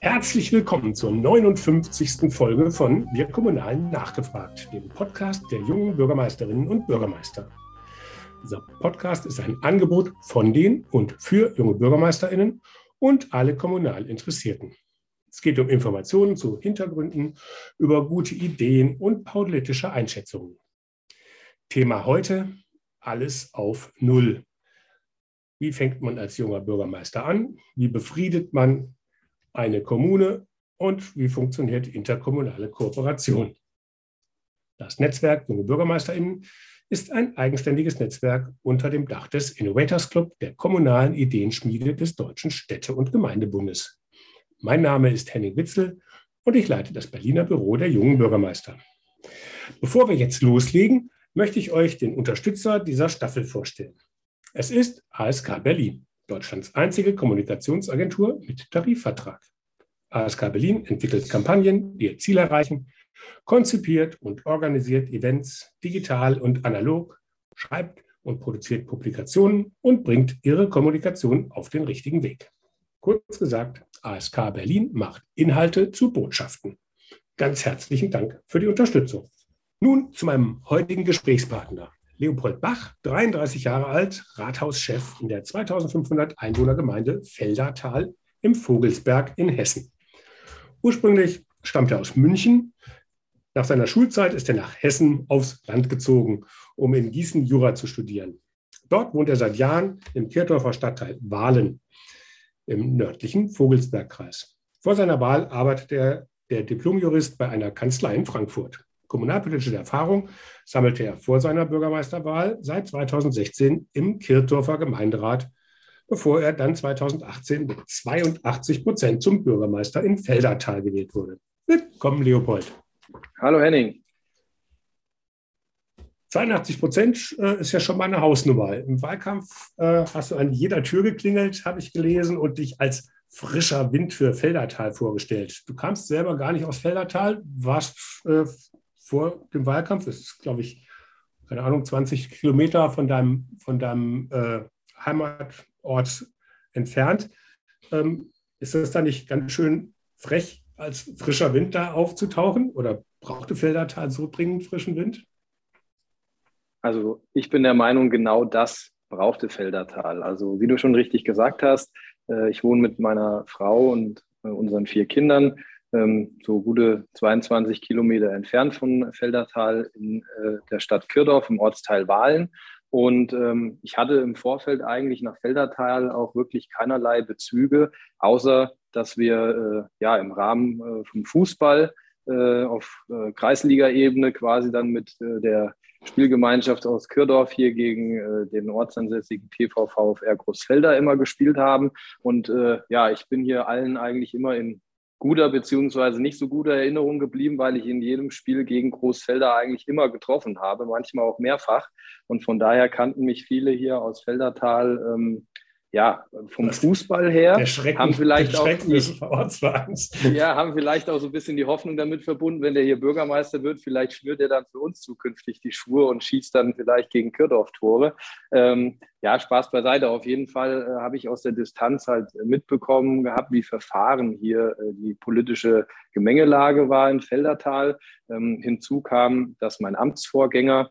Herzlich willkommen zur 59. Folge von Wir Kommunalen nachgefragt, dem Podcast der jungen Bürgermeisterinnen und Bürgermeister. Dieser Podcast ist ein Angebot von den und für junge Bürgermeisterinnen und alle kommunal Interessierten. Es geht um Informationen zu Hintergründen, über gute Ideen und politische Einschätzungen. Thema heute, alles auf Null. Wie fängt man als junger Bürgermeister an? Wie befriedet man eine Kommune und wie funktioniert interkommunale Kooperation. Das Netzwerk Junge BürgermeisterInnen ist ein eigenständiges Netzwerk unter dem Dach des Innovators Club, der kommunalen Ideenschmiede des Deutschen Städte- und Gemeindebundes. Mein Name ist Henning Witzel und ich leite das Berliner Büro der jungen Bürgermeister. Bevor wir jetzt loslegen, möchte ich euch den Unterstützer dieser Staffel vorstellen. Es ist ASK Berlin. Deutschlands einzige Kommunikationsagentur mit Tarifvertrag. ASK Berlin entwickelt Kampagnen, die ihr Ziel erreichen, konzipiert und organisiert Events digital und analog, schreibt und produziert Publikationen und bringt ihre Kommunikation auf den richtigen Weg. Kurz gesagt, ASK Berlin macht Inhalte zu Botschaften. Ganz herzlichen Dank für die Unterstützung. Nun zu meinem heutigen Gesprächspartner. Leopold Bach, 33 Jahre alt, Rathauschef in der 2500 Einwohnergemeinde Feldertal im Vogelsberg in Hessen. Ursprünglich stammt er aus München. Nach seiner Schulzeit ist er nach Hessen aufs Land gezogen, um in Gießen Jura zu studieren. Dort wohnt er seit Jahren im Kirchdorfer Stadtteil Wahlen im nördlichen Vogelsbergkreis. Vor seiner Wahl arbeitet er der Diplomjurist bei einer Kanzlei in Frankfurt. Kommunalpolitische Erfahrung sammelte er vor seiner Bürgermeisterwahl seit 2016 im Kirchdorfer Gemeinderat, bevor er dann 2018 mit 82 Prozent zum Bürgermeister in Feldertal gewählt wurde. Willkommen, Leopold. Hallo, Henning. 82 Prozent äh, ist ja schon mal eine Hausnummer. Im Wahlkampf äh, hast du an jeder Tür geklingelt, habe ich gelesen, und dich als frischer Wind für Feldertal vorgestellt. Du kamst selber gar nicht aus Feldertal, warst äh, vor dem Wahlkampf. Das ist, glaube ich, keine Ahnung, 20 Kilometer von deinem, von deinem äh, Heimatort entfernt. Ähm, ist das da nicht ganz schön frech, als frischer Wind da aufzutauchen? Oder brauchte Feldertal so dringend frischen Wind? Also ich bin der Meinung, genau das brauchte Feldertal. Also wie du schon richtig gesagt hast, äh, ich wohne mit meiner Frau und äh, unseren vier Kindern so gute 22 Kilometer entfernt von Feldertal in äh, der Stadt Kürdorf im Ortsteil Wahlen. Und ähm, ich hatte im Vorfeld eigentlich nach Feldertal auch wirklich keinerlei Bezüge, außer dass wir äh, ja im Rahmen äh, vom Fußball äh, auf äh, Kreisliga-Ebene quasi dann mit äh, der Spielgemeinschaft aus Kürdorf hier gegen den ortsansässigen TV VfR Großfelder immer gespielt haben. Und ja, ich bin hier allen eigentlich immer in guter beziehungsweise nicht so guter Erinnerung geblieben, weil ich in jedem Spiel gegen Großfelder eigentlich immer getroffen habe, manchmal auch mehrfach. Und von daher kannten mich viele hier aus Feldertal ähm, ja, vom Fußball her haben vielleicht auch die, ja, haben vielleicht auch so ein bisschen die Hoffnung damit verbunden, wenn der hier Bürgermeister wird, vielleicht schwört er dann für uns zukünftig die Schwur und schießt dann vielleicht gegen Kürdorf Tore. Ähm, ja, Spaß beiseite. Auf jeden Fall äh, habe ich aus der Distanz halt mitbekommen gehabt, wie verfahren hier äh, die politische Gemengelage war in Feldertal. Ähm, hinzu kam, dass mein Amtsvorgänger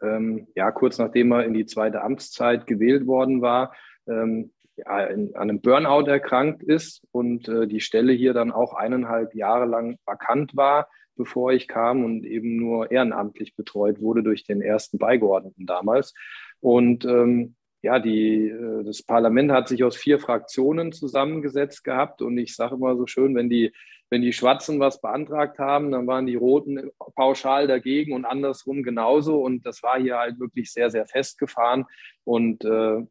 ähm, ja kurz nachdem er in die zweite Amtszeit gewählt worden war, ähm, ja, in, an einem Burnout erkrankt ist und äh, die Stelle hier dann auch eineinhalb Jahre lang vakant war, bevor ich kam und eben nur ehrenamtlich betreut wurde durch den ersten Beigeordneten damals. Und ähm, ja, die, äh, das Parlament hat sich aus vier Fraktionen zusammengesetzt gehabt und ich sage immer so schön, wenn die, wenn die Schwarzen was beantragt haben, dann waren die Roten pauschal dagegen und andersrum genauso und das war hier halt wirklich sehr, sehr festgefahren und äh,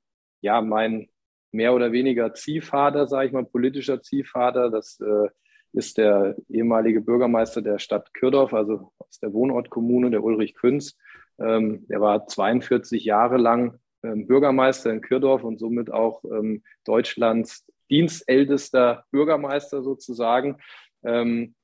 ja, mein mehr oder weniger Ziehvater, sage ich mal, politischer Ziehvater, das äh, ist der ehemalige Bürgermeister der Stadt Kürdorf, also aus der Wohnortkommune, der Ulrich Künz. Ähm, der war 42 Jahre lang ähm, Bürgermeister in Kürdorf und somit auch ähm, Deutschlands dienstältester Bürgermeister sozusagen. Ähm,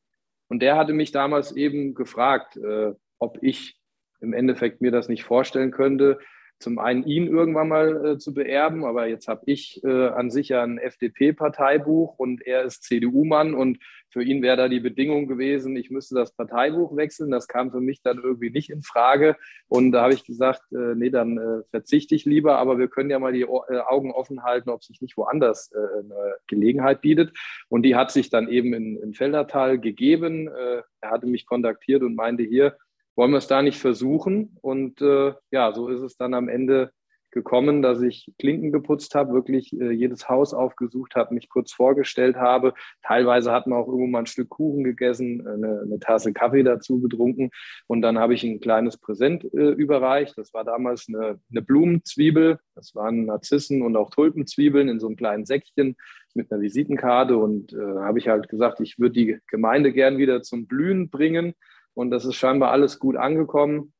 und der hatte mich damals eben gefragt, äh, ob ich im Endeffekt mir das nicht vorstellen könnte, zum einen ihn irgendwann mal äh, zu beerben, aber jetzt habe ich äh, an sich ja ein FDP-Parteibuch und er ist CDU-Mann und für ihn wäre da die Bedingung gewesen, ich müsste das Parteibuch wechseln. Das kam für mich dann irgendwie nicht in Frage. Und da habe ich gesagt, äh, nee, dann äh, verzichte ich lieber, aber wir können ja mal die äh, Augen offen halten, ob sich nicht woanders äh, eine Gelegenheit bietet. Und die hat sich dann eben in, in Feldertal gegeben. Er hatte mich kontaktiert und meinte hier, wollen wir es da nicht versuchen? Und äh, ja, so ist es dann am Ende gekommen, dass ich Klinken geputzt habe, wirklich äh, jedes Haus aufgesucht habe, mich kurz vorgestellt habe. Teilweise hat man auch irgendwo mal ein Stück Kuchen gegessen, eine, eine Tasse Kaffee dazu getrunken und dann habe ich ein kleines Präsent äh, überreicht. Das war damals eine, eine Blumenzwiebel, das waren Narzissen und auch Tulpenzwiebeln in so einem kleinen Säckchen mit einer Visitenkarte und äh, habe ich halt gesagt, ich würde die Gemeinde gern wieder zum Blühen bringen und das ist scheinbar alles gut angekommen.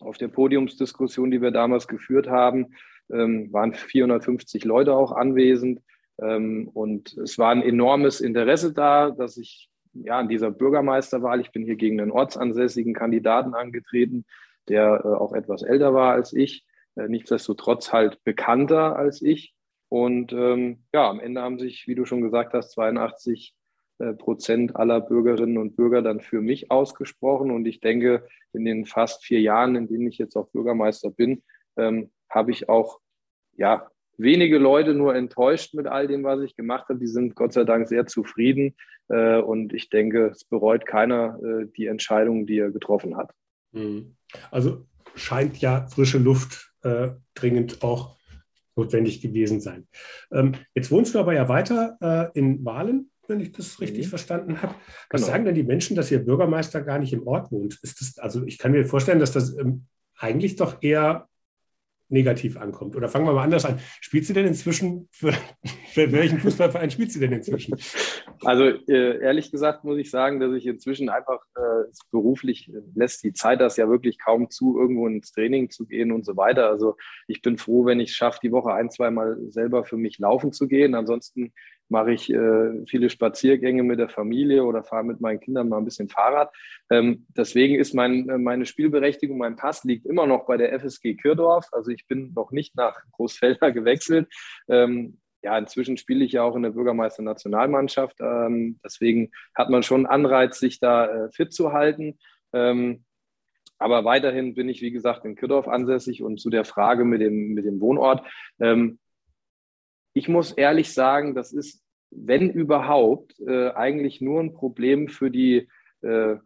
Auf der Podiumsdiskussion, die wir damals geführt haben, ähm, waren 450 Leute auch anwesend. Ähm, und es war ein enormes Interesse da, dass ich ja an dieser Bürgermeisterwahl, ich bin hier gegen einen ortsansässigen Kandidaten angetreten, der äh, auch etwas älter war als ich, äh, nichtsdestotrotz halt bekannter als ich. Und ähm, ja, am Ende haben sich, wie du schon gesagt hast, 82 äh, Prozent aller Bürgerinnen und Bürger dann für mich ausgesprochen. Und ich denke, in den fast vier Jahren, in denen ich jetzt auch Bürgermeister bin, ähm, habe ich auch ja, wenige Leute nur enttäuscht mit all dem, was ich gemacht habe. Die sind Gott sei Dank sehr zufrieden. Äh, und ich denke, es bereut keiner äh, die Entscheidung, die er getroffen hat. Mhm. Also scheint ja frische Luft äh, dringend auch notwendig gewesen sein. Ähm, jetzt wohnst du aber ja weiter äh, in Wahlen wenn ich das richtig mhm. verstanden habe. Was genau. sagen denn die Menschen, dass ihr Bürgermeister gar nicht im Ort wohnt? Ist das, also ich kann mir vorstellen, dass das ähm, eigentlich doch eher negativ ankommt. Oder fangen wir mal anders an. Spielt sie denn inzwischen, für, für welchen Fußballverein spielt sie denn inzwischen? Also äh, ehrlich gesagt muss ich sagen, dass ich inzwischen einfach äh, beruflich äh, lässt die Zeit das ja wirklich kaum zu, irgendwo ins Training zu gehen und so weiter. Also ich bin froh, wenn ich es schaffe, die Woche ein, zweimal selber für mich laufen zu gehen. Ansonsten mache ich äh, viele Spaziergänge mit der Familie oder fahre mit meinen Kindern mal ein bisschen Fahrrad. Ähm, deswegen ist mein, äh, meine Spielberechtigung, mein Pass liegt immer noch bei der FSG Kürdorf. Also ich bin noch nicht nach Großfelder gewechselt. Ähm, ja, inzwischen spiele ich ja auch in der Bürgermeister-Nationalmannschaft. Ähm, deswegen hat man schon Anreiz, sich da äh, fit zu halten. Ähm, aber weiterhin bin ich, wie gesagt, in Kürdorf ansässig und zu der Frage mit dem, mit dem Wohnort. Ich muss ehrlich sagen, das ist, wenn überhaupt, äh, eigentlich nur ein Problem für die äh,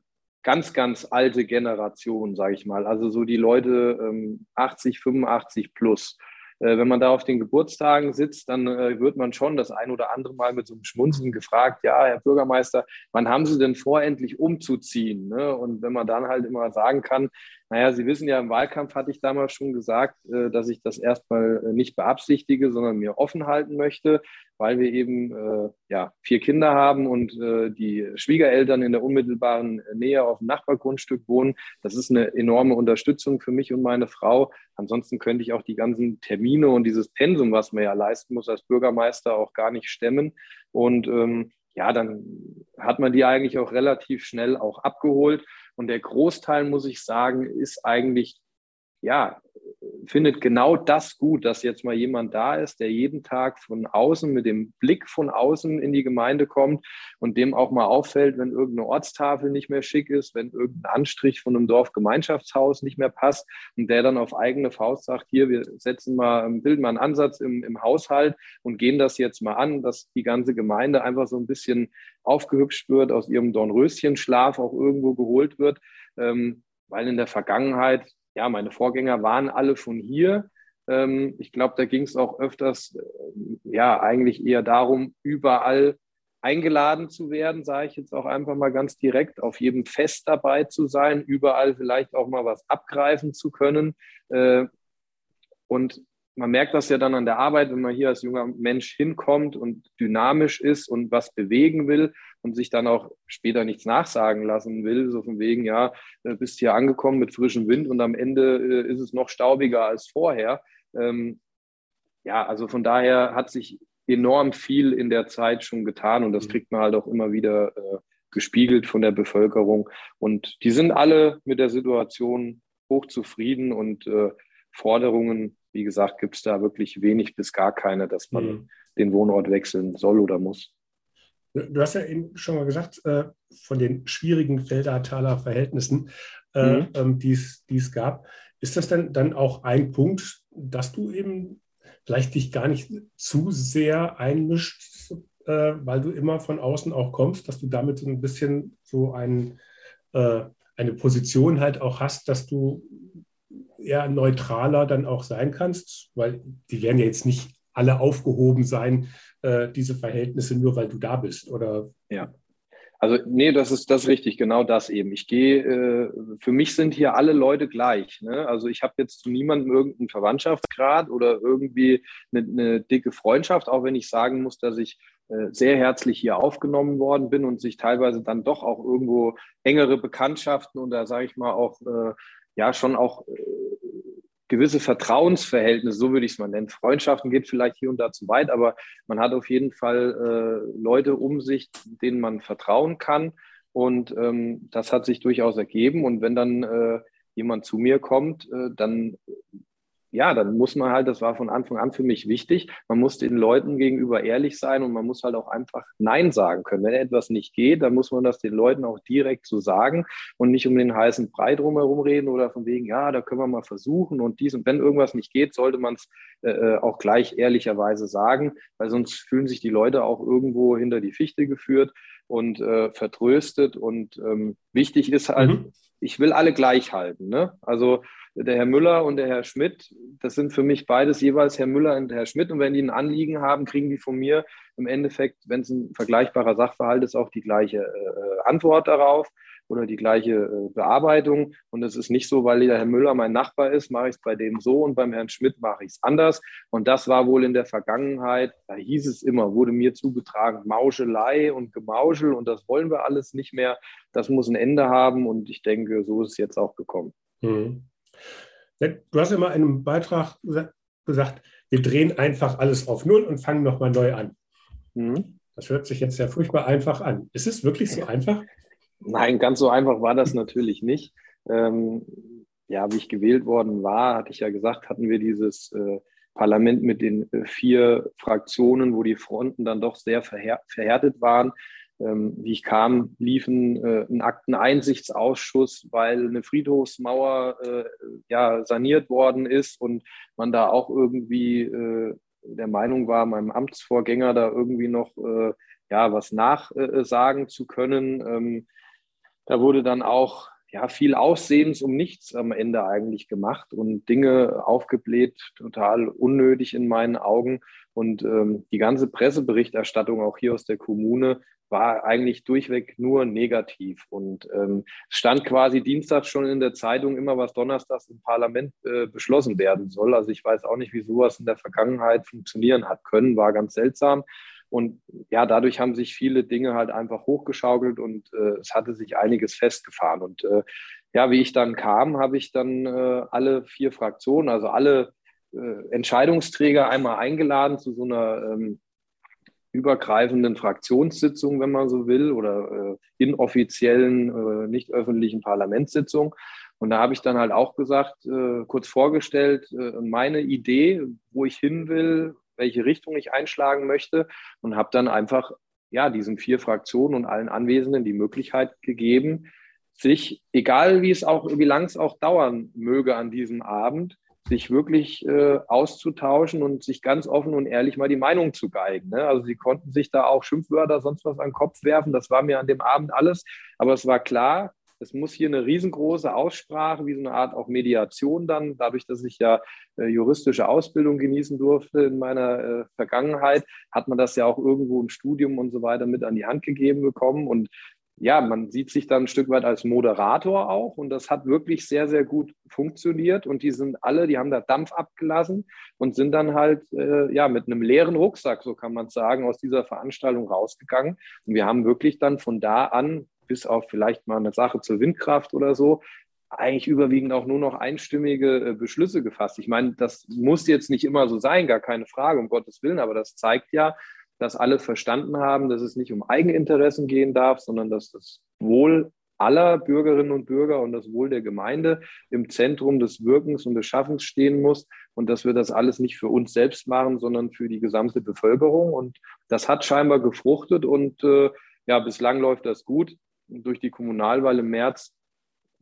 ganz, ganz alte Generation, sage ich mal. Also so die Leute ähm, 80, 85 plus. Äh, wenn man da auf den Geburtstagen sitzt, dann äh, wird man schon das ein oder andere Mal mit so einem Schmunzeln gefragt, ja, Herr Bürgermeister, wann haben Sie denn vor, endlich umzuziehen? Ne? Und wenn man dann halt immer sagen kann, naja, Sie wissen ja, im Wahlkampf hatte ich damals schon gesagt, äh, dass ich das erstmal nicht beabsichtige, sondern mir offen halten möchte, weil wir eben äh, ja, vier Kinder haben und die Schwiegereltern in der unmittelbaren Nähe auf dem Nachbargrundstück wohnen. Das ist eine enorme Unterstützung für mich und meine Frau. Ansonsten könnte ich auch die ganzen Termine und dieses Pensum, was man ja leisten muss als Bürgermeister, auch gar nicht stemmen. Und ähm, ja, dann hat man die eigentlich auch relativ schnell auch abgeholt. Und der Großteil, muss ich sagen, ist eigentlich, ja, findet genau das gut, dass jetzt mal jemand da ist, der jeden Tag von außen, mit dem Blick von außen in die Gemeinde kommt und dem auch mal auffällt, wenn irgendeine Ortstafel nicht mehr schick ist, wenn irgendein Anstrich von einem Dorfgemeinschaftshaus nicht mehr passt und der dann auf eigene Faust sagt, hier, wir setzen mal, bilden mal einen Ansatz im, im Haushalt und gehen das jetzt mal an, dass die ganze Gemeinde einfach so ein bisschen aufgehübscht wird, aus ihrem Dornröschenschlaf auch irgendwo geholt wird. Ähm, weil in der Vergangenheit ja, meine Vorgänger waren alle von hier. Ähm, ich glaube, da ging es auch öfters, äh, ja, eigentlich eher darum, überall eingeladen zu werden, sage ich jetzt auch einfach mal ganz direkt, auf jedem Fest dabei zu sein, überall vielleicht auch mal was abgreifen zu können. Äh, und man merkt das ja dann an der Arbeit, wenn man hier als junger Mensch hinkommt und dynamisch ist und was bewegen will und sich dann auch später nichts nachsagen lassen will, so von wegen, ja, äh, bist hier angekommen mit frischem Wind und am Ende äh, ist es noch staubiger als vorher. Ähm, ja, also von daher hat sich enorm viel in der Zeit schon getan und das mhm. kriegt man halt auch immer wieder äh, gespiegelt von der Bevölkerung. Und die sind alle mit der Situation hochzufrieden und äh, Forderungen, wie gesagt, gibt es da wirklich wenig bis gar keine, dass man mhm. den Wohnort wechseln soll oder muss. Du hast ja eben schon mal gesagt, äh, von den schwierigen Feldertaler Verhältnissen, äh, mhm. ähm, die es gab. Ist das denn dann auch ein Punkt, dass du eben vielleicht dich gar nicht zu sehr einmischt, äh, weil du immer von außen auch kommst, dass du damit so ein bisschen so ein, äh, eine Position halt auch hast, dass du eher neutraler dann auch sein kannst, weil die werden ja jetzt nicht alle aufgehoben sein, äh, diese Verhältnisse, nur weil du da bist, oder? Ja. Also nee, das ist das ist richtig, genau das eben. Ich gehe, äh, für mich sind hier alle Leute gleich. Ne? Also ich habe jetzt zu niemandem irgendeinen Verwandtschaftsgrad oder irgendwie eine, eine, dicke Freundschaft, auch wenn ich sagen muss, dass ich äh, sehr herzlich hier aufgenommen worden bin und sich teilweise dann doch auch irgendwo engere Bekanntschaften und da sage ich mal auch äh, ja schon auch äh, gewisse Vertrauensverhältnisse, so würde ich es mal nennen. Freundschaften geht vielleicht hier und da zu weit, aber man hat auf jeden Fall äh, Leute um sich, denen man vertrauen kann. Und ähm, das hat sich durchaus ergeben. Und wenn dann äh, jemand zu mir kommt, äh, dann ja, dann muss man halt, das war von Anfang an für mich wichtig, man muss den Leuten gegenüber ehrlich sein und man muss halt auch einfach Nein sagen können. Wenn etwas nicht geht, dann muss man das den Leuten auch direkt so sagen und nicht um den heißen Brei drumherum reden oder von wegen, ja, da können wir mal versuchen und dies. Und wenn irgendwas nicht geht, sollte man es äh, äh, auch gleich ehrlicherweise sagen, weil sonst fühlen sich die Leute auch irgendwo hinter die Fichte geführt und äh, vertröstet. Und ähm, wichtig ist halt, mhm. ich will alle gleich halten. Ne? Also der Herr Müller und der Herr Schmidt, das sind für mich beides jeweils Herr Müller und Herr Schmidt. Und wenn die ein Anliegen haben, kriegen die von mir im Endeffekt, wenn es ein vergleichbarer Sachverhalt ist, auch die gleiche äh, Antwort darauf oder die gleiche äh, Bearbeitung. Und es ist nicht so, weil der Herr Müller mein Nachbar ist, mache ich es bei dem so und beim Herrn Schmidt mache ich es anders. Und das war wohl in der Vergangenheit, da hieß es immer, wurde mir zugetragen, Mauschelei und Gemauschel und das wollen wir alles nicht mehr. Das muss ein Ende haben und ich denke, so ist es jetzt auch gekommen. Mhm. Du hast immer in einem Beitrag gesagt, wir drehen einfach alles auf Null und fangen nochmal neu an. Mhm. Das hört sich jetzt ja furchtbar einfach an. Ist es wirklich so einfach? Nein, ganz so einfach war das natürlich nicht. Ähm, ja, wie ich gewählt worden war, hatte ich ja gesagt, hatten wir dieses äh, Parlament mit den äh, vier Fraktionen, wo die Fronten dann doch sehr verhär verhärtet waren ähm, wie ich kam, liefen äh, ein Akteneinsichtsausschuss, weil eine Friedhofsmauer äh, ja saniert worden ist und man da auch irgendwie äh, der Meinung war, meinem Amtsvorgänger da irgendwie noch äh, ja was nachsagen zu können. Ähm, da wurde dann auch ja, viel Aussehens um nichts am Ende eigentlich gemacht und Dinge aufgebläht, total unnötig in meinen Augen. Und ähm, die ganze Presseberichterstattung auch hier aus der Kommune war eigentlich durchweg nur negativ. Und ähm, stand quasi Dienstag schon in der Zeitung immer, was donnerstags im Parlament äh, beschlossen werden soll. Also ich weiß auch nicht, wie sowas in der Vergangenheit funktionieren hat können, war ganz seltsam. Und ja, dadurch haben sich viele Dinge halt einfach hochgeschaukelt und äh, es hatte sich einiges festgefahren. Und äh, ja, wie ich dann kam, habe ich dann äh, alle vier Fraktionen, also alle äh, Entscheidungsträger einmal eingeladen zu so einer ähm, übergreifenden Fraktionssitzung, wenn man so will, oder äh, inoffiziellen, äh, nicht öffentlichen Parlamentssitzung. Und da habe ich dann halt auch gesagt, äh, kurz vorgestellt, äh, meine Idee, wo ich hin will, welche Richtung ich einschlagen möchte und habe dann einfach ja diesen vier Fraktionen und allen Anwesenden die Möglichkeit gegeben, sich, egal wie es auch, wie lang es auch dauern möge an diesem Abend, sich wirklich äh, auszutauschen und sich ganz offen und ehrlich mal die Meinung zu geigen. Ne? Also sie konnten sich da auch Schimpfwörter, sonst was an den Kopf werfen. Das war mir an dem Abend alles. Aber es war klar, es muss hier eine riesengroße Aussprache, wie so eine Art auch Mediation dann, dadurch, dass ich ja äh, juristische Ausbildung genießen durfte in meiner äh, Vergangenheit, hat man das ja auch irgendwo im Studium und so weiter mit an die Hand gegeben bekommen. Und ja, man sieht sich dann ein Stück weit als Moderator auch. Und das hat wirklich sehr, sehr gut funktioniert. Und die sind alle, die haben da Dampf abgelassen und sind dann halt äh, ja mit einem leeren Rucksack, so kann man sagen, aus dieser Veranstaltung rausgegangen. Und wir haben wirklich dann von da an bis auf vielleicht mal eine Sache zur Windkraft oder so eigentlich überwiegend auch nur noch einstimmige äh, Beschlüsse gefasst. Ich meine, das muss jetzt nicht immer so sein, gar keine Frage, um Gottes Willen, aber das zeigt ja, dass alle verstanden haben, dass es nicht um Eigeninteressen gehen darf, sondern dass das Wohl aller Bürgerinnen und Bürger und das Wohl der Gemeinde im Zentrum des Wirkens und des Schaffens stehen muss und dass wir das alles nicht für uns selbst machen, sondern für die gesamte Bevölkerung. Und das hat scheinbar gefruchtet und äh, ja, bislang läuft das gut. Durch die Kommunalwahl im März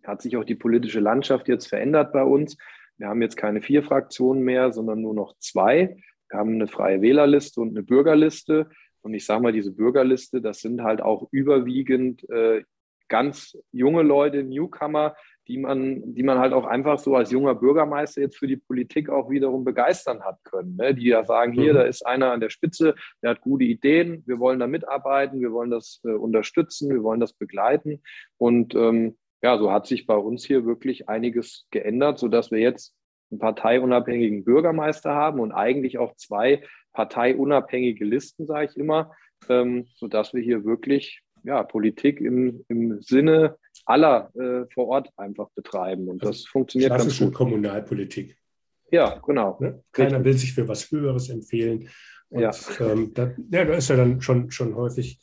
hat sich auch die politische Landschaft jetzt verändert bei uns. Wir haben jetzt keine vier Fraktionen mehr, sondern nur noch zwei. Wir haben eine freie Wählerliste und eine Bürgerliste. Und ich sage mal, diese Bürgerliste, das sind halt auch überwiegend äh, ganz junge Leute, Newcomer, die man, die man halt auch einfach so als junger Bürgermeister jetzt für die Politik auch wiederum begeistern hat können. Ne? Die ja sagen, hier, mhm. da ist einer an der Spitze, der hat gute Ideen, wir wollen da mitarbeiten, wir wollen das äh, unterstützen, wir wollen das begleiten. Und ähm, ja, so hat sich bei uns hier wirklich einiges geändert, sodass wir jetzt einen parteiunabhängigen Bürgermeister haben und eigentlich auch zwei parteiunabhängige Listen, sage ich immer, ähm, sodass wir hier wirklich ja, Politik im, im Sinne aller äh, vor Ort einfach betreiben. Und also das funktioniert ganz gut. Kommunalpolitik. Ja, genau. Ne? Keiner will sich für was Höheres empfehlen. Und ja. Ähm, da, ja, da ist ja dann schon, schon häufig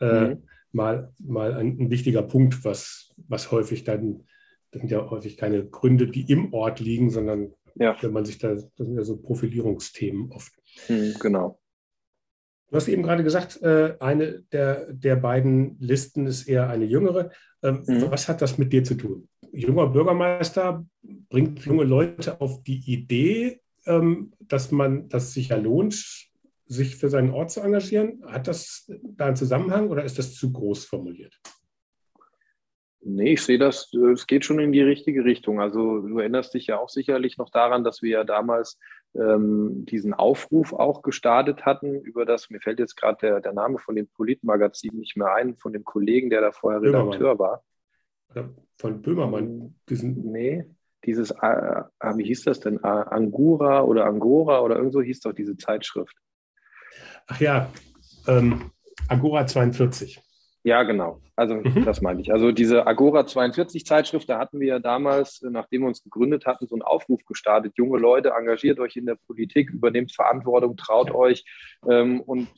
äh, mhm. mal, mal ein, ein, wichtiger Punkt, was, was häufig dann, das sind ja häufig keine Gründe, die im Ort liegen, sondern ja. wenn man sich da, das sind ja so Profilierungsthemen oft. Mhm, genau. Du hast eben gerade gesagt, äh, eine der, der beiden Listen ist eher eine jüngere. Ähm, mhm. Was hat das mit dir zu tun? Junger Bürgermeister bringt junge Leute auf die Idee, ähm, dass man, dass es sich ja lohnt, sich für seinen Ort zu engagieren. Hat das da einen Zusammenhang oder ist das zu groß formuliert? Nee, ich sehe das, es geht schon in die richtige Richtung. Also du erinnerst dich ja auch sicherlich noch daran, dass wir ja damals ähm, diesen Aufruf auch gestartet hatten, über das, mir fällt jetzt gerade der, der Name von dem Politmagazin nicht mehr ein, von dem Kollegen, der da vorher Böhmermann. Redakteur war. Von Böhmermann. Diesen nee, dieses, äh, wie hieß das denn? Angura oder Angora oder irgendwo hieß doch diese Zeitschrift. Ach ja, ähm, Agora 42. Ja, genau. Also mhm. das meine ich. Also diese Agora 42 Zeitschrift, da hatten wir ja damals, nachdem wir uns gegründet hatten, so einen Aufruf gestartet. Junge Leute, engagiert euch in der Politik, übernehmt Verantwortung, traut euch. Ähm, und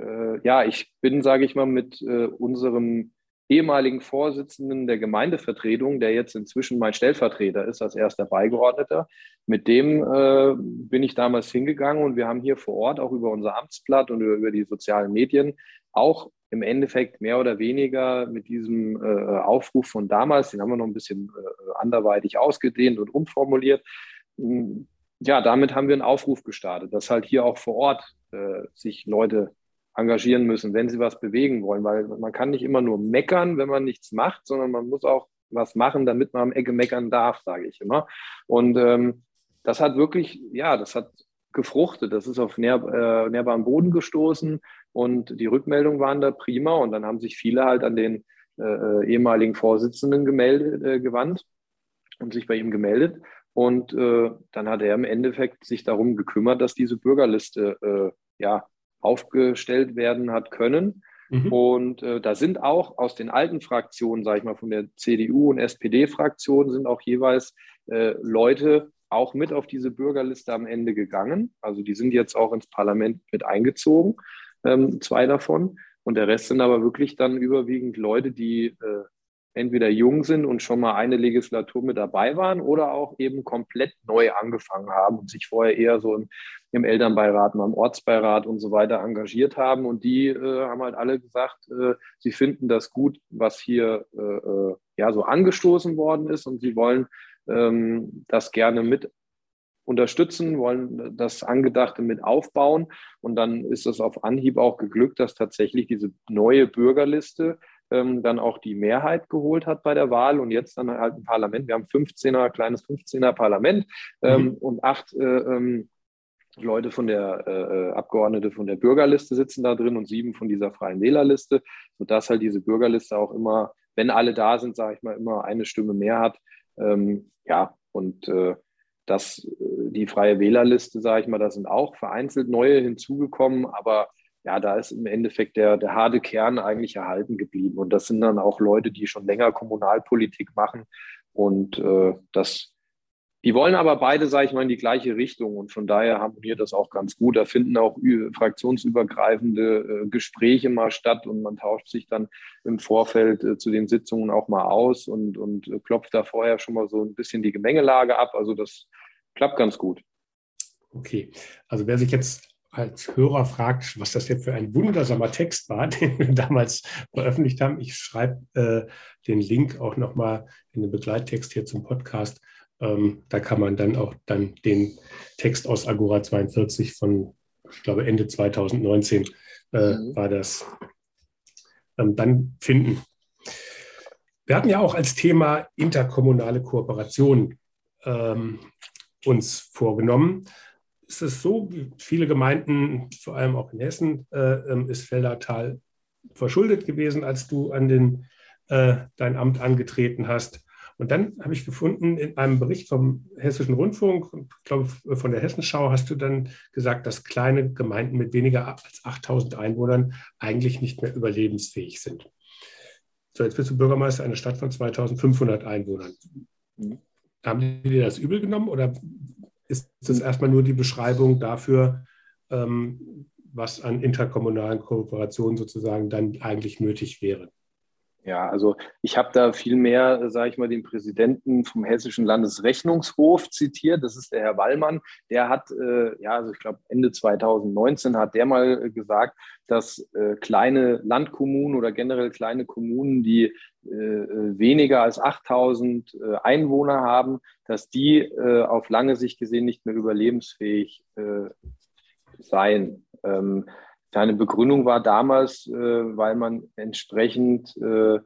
äh, ja, ich bin, sage ich mal, mit äh, unserem ehemaligen Vorsitzenden der Gemeindevertretung, der jetzt inzwischen mein Stellvertreter ist als erster Beigeordneter. Mit dem äh, bin ich damals hingegangen und wir haben hier vor Ort auch über unser Amtsblatt und über, über die sozialen Medien auch im Endeffekt mehr oder weniger mit diesem äh, Aufruf von damals, den haben wir noch ein bisschen äh, anderweitig ausgedehnt und umformuliert. Hm, ja, damit haben wir einen Aufruf gestartet, dass halt hier auch vor Ort äh, sich Leute engagieren müssen, wenn sie was bewegen wollen, weil man kann nicht immer nur meckern, wenn man nichts macht, sondern man muss auch was machen, damit man am Ecke meckern darf, sage ich immer. Und ähm, das hat wirklich, ja, das hat gefruchtet. Das ist auf nähr, äh, nährbaren Boden gestoßen und die Rückmeldungen waren da prima. Und dann haben sich viele halt an den äh, äh, ehemaligen Vorsitzenden gemeldet, äh, gewandt und sich bei ihm gemeldet. Und äh, dann hat er im Endeffekt sich darum gekümmert, dass diese Bürgerliste äh, ja, aufgestellt werden hat können. Mhm. Und äh, da sind auch aus den alten Fraktionen, sage ich mal, von der CDU und SPD-Fraktion, sind auch jeweils äh, Leute auch mit auf diese Bürgerliste am Ende gegangen. Also die sind jetzt auch ins Parlament mit eingezogen, ähm, zwei davon. Und der Rest sind aber wirklich dann überwiegend Leute, die äh, entweder jung sind und schon mal eine Legislatur mit dabei waren oder auch eben komplett neu angefangen haben und sich vorher eher so im, im Elternbeirat, mal im Ortsbeirat und so weiter engagiert haben. Und die äh, haben halt alle gesagt, äh, sie finden das gut, was hier äh, äh ja so angestoßen worden ist und sie wollen ähm, das gerne mit unterstützen, wollen das Angedachte mit aufbauen. Und dann ist es auf Anhieb auch geglückt, dass tatsächlich diese neue Bürgerliste ähm, dann auch die Mehrheit geholt hat bei der Wahl und jetzt dann halt ein Parlament. Wir haben 15er, kleines 15er Parlament ähm, mhm. und acht äh, ähm, Leute von der äh, Abgeordnete von der Bürgerliste sitzen da drin und sieben von dieser freien Wählerliste, sodass halt diese Bürgerliste auch immer, wenn alle da sind, sage ich mal, immer eine Stimme mehr hat. Ähm, ja, und äh, das, äh, die freie Wählerliste, sage ich mal, da sind auch vereinzelt neue hinzugekommen, aber ja, da ist im Endeffekt der, der harte Kern eigentlich erhalten geblieben. Und das sind dann auch Leute, die schon länger Kommunalpolitik machen. Und äh, das die wollen aber beide, sage ich mal, in die gleiche Richtung und von daher harmoniert das auch ganz gut. Da finden auch fraktionsübergreifende äh, Gespräche mal statt und man tauscht sich dann im Vorfeld äh, zu den Sitzungen auch mal aus und, und äh, klopft da vorher schon mal so ein bisschen die Gemengelage ab. Also das klappt ganz gut. Okay, also wer sich jetzt als Hörer fragt, was das jetzt für ein wundersamer Text war, den wir damals veröffentlicht haben, ich schreibe äh, den Link auch nochmal in den Begleittext hier zum Podcast ähm, da kann man dann auch dann den Text aus Agora 42 von, ich glaube, Ende 2019 äh, mhm. war das ähm, dann finden. Wir hatten ja auch als Thema interkommunale Kooperation ähm, uns vorgenommen. Es ist so, viele Gemeinden, vor allem auch in Hessen, äh, ähm, ist Feldertal verschuldet gewesen, als du an den, äh, dein Amt angetreten hast. Und dann habe ich gefunden, in einem Bericht vom Hessischen Rundfunk, ich glaube von der Hessenschau, hast du dann gesagt, dass kleine Gemeinden mit weniger als 8000 Einwohnern eigentlich nicht mehr überlebensfähig sind. So, jetzt bist du Bürgermeister einer Stadt von 2500 Einwohnern. Mhm. Haben die dir das übel genommen oder ist das erstmal nur die Beschreibung dafür, ähm, was an interkommunalen Kooperationen sozusagen dann eigentlich nötig wäre? Ja, also ich habe da viel mehr, sage ich mal, den Präsidenten vom Hessischen Landesrechnungshof zitiert. Das ist der Herr Wallmann. Der hat, äh, ja, also ich glaube Ende 2019 hat der mal gesagt, dass äh, kleine Landkommunen oder generell kleine Kommunen, die äh, weniger als 8000 äh, Einwohner haben, dass die äh, auf lange Sicht gesehen nicht mehr überlebensfähig äh, seien. Ähm, seine Begründung war damals, äh, weil man entsprechend äh,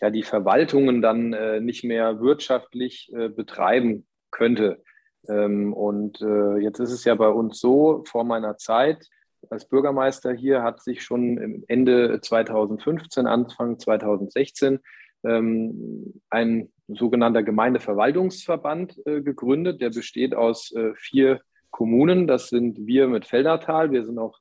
ja die Verwaltungen dann äh, nicht mehr wirtschaftlich äh, betreiben könnte. Ähm, und äh, jetzt ist es ja bei uns so, vor meiner Zeit als Bürgermeister hier hat sich schon Ende 2015, Anfang 2016 ähm, ein sogenannter Gemeindeverwaltungsverband äh, gegründet. Der besteht aus vier Kommunen. Das sind wir mit Feldertal. Wir sind auch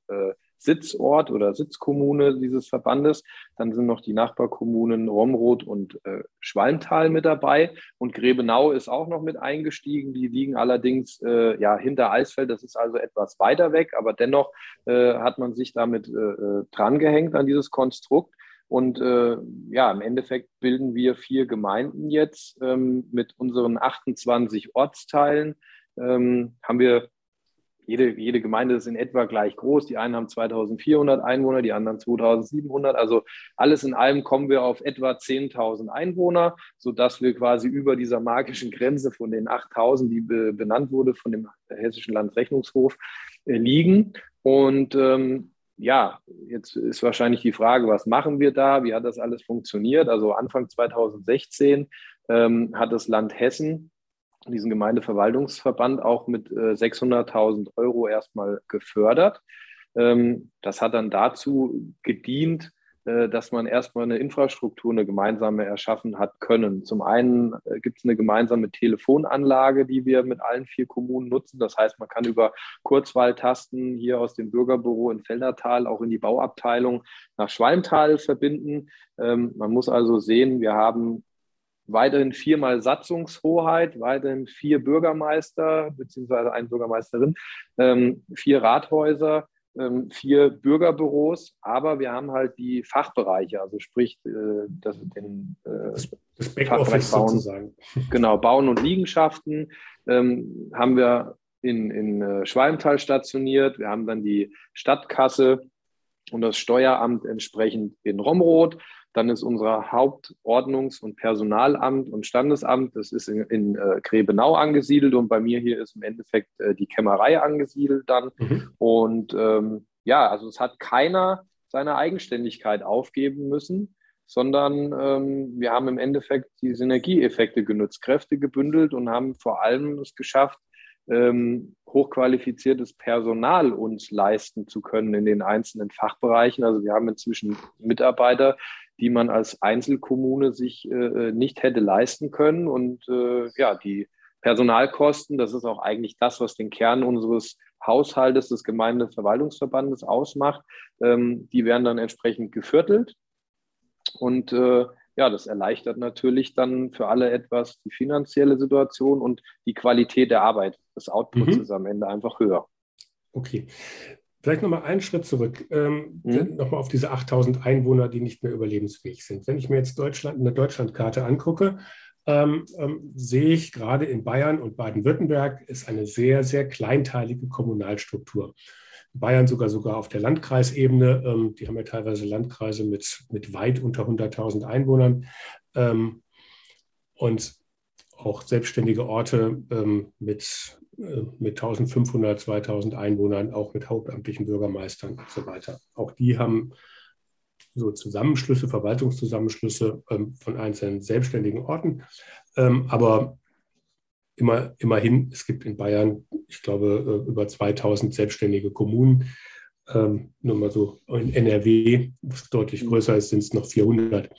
Sitzort oder Sitzkommune dieses Verbandes. Dann sind noch die Nachbarkommunen Romroth und äh, Schwalmtal mit dabei. Und Grebenau ist auch noch mit eingestiegen. Die liegen allerdings äh, ja, hinter Eisfeld. Das ist also etwas weiter weg. Aber dennoch äh, hat man sich damit äh, äh, drangehängt an dieses Konstrukt. Und äh, ja, im Endeffekt bilden wir vier Gemeinden jetzt ähm, mit unseren 28 Ortsteilen. Ähm, haben wir jede, jede Gemeinde ist in etwa gleich groß. Die einen haben 2400 Einwohner, die anderen 2700. Also alles in allem kommen wir auf etwa 10.000 Einwohner, sodass wir quasi über dieser magischen Grenze von den 8.000, die be benannt wurde von dem Hessischen Landrechnungshof, äh, liegen. Und ähm, ja, jetzt ist wahrscheinlich die Frage, was machen wir da? Wie hat das alles funktioniert? Also Anfang 2016 ähm, hat das Land Hessen diesen Gemeindeverwaltungsverband auch mit 600.000 äh, Euro erstmal gefördert. Ähm, das hat dann dazu gedient, äh, dass man erstmal eine Infrastruktur, eine gemeinsame erschaffen hat können. Zum einen äh, gibt es eine gemeinsame Telefonanlage, die wir mit allen vier Kommunen nutzen. Das heißt, man kann über Kurzwahltasten hier aus dem Bürgerbüro in Feldertal auch in die Bauabteilung nach Schwalmtal verbinden. Ähm, man muss also sehen, wir haben weiterhin viermal Satzungshoheit, weiterhin vier Bürgermeister beziehungsweise eine Bürgermeisterin, ähm, vier Rathäuser, ähm, vier Bürgerbüros, aber wir haben halt die Fachbereiche, also sprich äh, das, den äh, das Backoffice Bauen, sozusagen. Genau, Bauen und Liegenschaften ähm, haben wir in, in äh, Schwalmtal stationiert. Wir haben dann die Stadtkasse und das Steueramt entsprechend in Romroth. Dann ist unser Hauptordnungs- und Personalamt und Standesamt, das ist in, in äh, Grebenau angesiedelt und bei mir hier ist im Endeffekt äh, die Kämmerei angesiedelt dann. Mhm. Und ähm, ja, also es hat keiner seine Eigenständigkeit aufgeben müssen, sondern ähm, wir haben im Endeffekt die Synergieeffekte genutzt, Kräfte gebündelt und haben vor allem es geschafft, ähm, hochqualifiziertes Personal uns leisten zu können in den einzelnen Fachbereichen. Also wir haben inzwischen Mitarbeiter, die man als Einzelkommune sich äh, nicht hätte leisten können. Und äh, ja, die Personalkosten, das ist auch eigentlich das, was den Kern unseres Haushaltes des Gemeindeverwaltungsverbandes ausmacht, ähm, die werden dann entsprechend geviertelt. Und äh, ja, das erleichtert natürlich dann für alle etwas die finanzielle Situation und die Qualität der Arbeit des Outputs mhm. ist am Ende einfach höher. Okay. Vielleicht nochmal einen Schritt zurück, ähm, mhm. nochmal auf diese 8000 Einwohner, die nicht mehr überlebensfähig sind. Wenn ich mir jetzt Deutschland, eine Deutschlandkarte angucke, ähm, ähm, sehe ich gerade in Bayern und Baden-Württemberg ist eine sehr, sehr kleinteilige Kommunalstruktur. Bayern sogar sogar auf der Landkreisebene. Ähm, die haben ja teilweise Landkreise mit, mit weit unter 100.000 Einwohnern. Ähm, und auch selbstständige Orte ähm, mit, mit 1500, 2000 Einwohnern, auch mit hauptamtlichen Bürgermeistern und so weiter. Auch die haben so Zusammenschlüsse, Verwaltungszusammenschlüsse ähm, von einzelnen selbstständigen Orten. Ähm, aber immer, immerhin, es gibt in Bayern, ich glaube, äh, über 2000 selbstständige Kommunen. Ähm, nur mal so in NRW, was deutlich größer ist, sind es noch 400.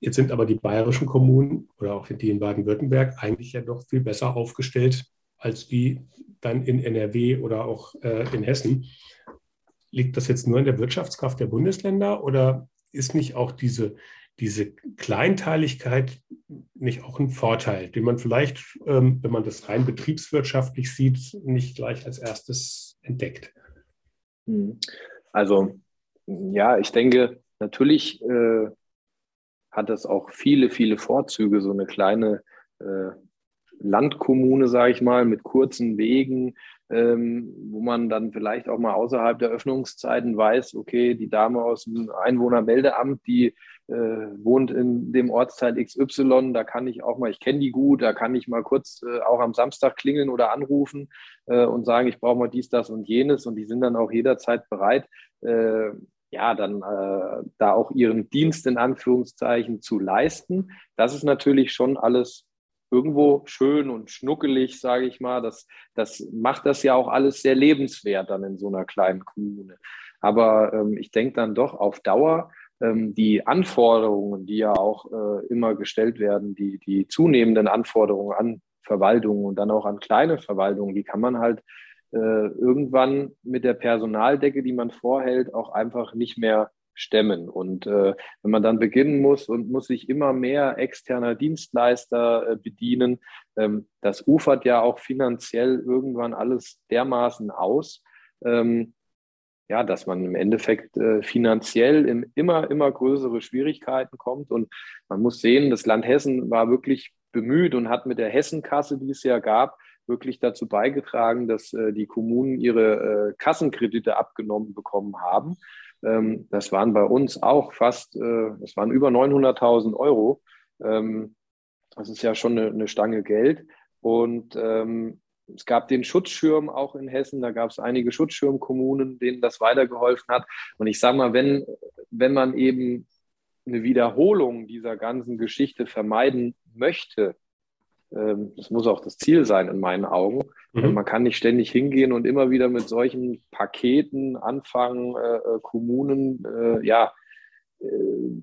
Jetzt sind aber die bayerischen Kommunen oder auch die in Baden-Württemberg eigentlich ja doch viel besser aufgestellt als die dann in NRW oder auch äh, in Hessen. Liegt das jetzt nur in der Wirtschaftskraft der Bundesländer oder ist nicht auch diese diese Kleinteiligkeit nicht auch ein Vorteil, den man vielleicht, ähm, wenn man das rein betriebswirtschaftlich sieht, nicht gleich als erstes entdeckt? Also ja, ich denke, natürlich äh, hat das auch viele, viele Vorzüge, so eine kleine äh, Landkommune, sage ich mal, mit kurzen Wegen, ähm, wo man dann vielleicht auch mal außerhalb der Öffnungszeiten weiß, okay, die Dame aus dem Einwohnermeldeamt, die äh, wohnt in dem Ortsteil XY, da kann ich auch mal, ich kenne die gut, da kann ich mal kurz äh, auch am Samstag klingeln oder anrufen äh, und sagen, ich brauche mal dies, das und jenes. Und die sind dann auch jederzeit bereit, äh, ja, dann äh, da auch ihren Dienst in Anführungszeichen zu leisten. Das ist natürlich schon alles irgendwo schön und schnuckelig, sage ich mal. Das, das macht das ja auch alles sehr lebenswert dann in so einer kleinen Kommune. Aber ähm, ich denke dann doch auf Dauer, ähm, die Anforderungen, die ja auch äh, immer gestellt werden, die, die zunehmenden Anforderungen an Verwaltungen und dann auch an kleine Verwaltungen, die kann man halt äh, irgendwann mit der Personaldecke, die man vorhält, auch einfach nicht mehr stemmen. Und äh, wenn man dann beginnen muss und muss sich immer mehr externer Dienstleister äh, bedienen, ähm, das ufert ja auch finanziell irgendwann alles dermaßen aus, ähm, ja, dass man im Endeffekt äh, finanziell in immer, immer größere Schwierigkeiten kommt. Und man muss sehen, das Land Hessen war wirklich bemüht und hat mit der Hessenkasse, die es ja gab, wirklich dazu beigetragen, dass äh, die Kommunen ihre äh, Kassenkredite abgenommen bekommen haben. Ähm, das waren bei uns auch fast, äh, das waren über 900.000 Euro. Ähm, das ist ja schon eine, eine Stange Geld. Und ähm, es gab den Schutzschirm auch in Hessen, da gab es einige Schutzschirmkommunen, denen das weitergeholfen hat. Und ich sage mal, wenn, wenn man eben eine Wiederholung dieser ganzen Geschichte vermeiden möchte, das muss auch das Ziel sein in meinen Augen. Mhm. Man kann nicht ständig hingehen und immer wieder mit solchen Paketen anfangen, äh, äh, Kommunen äh, ja, äh,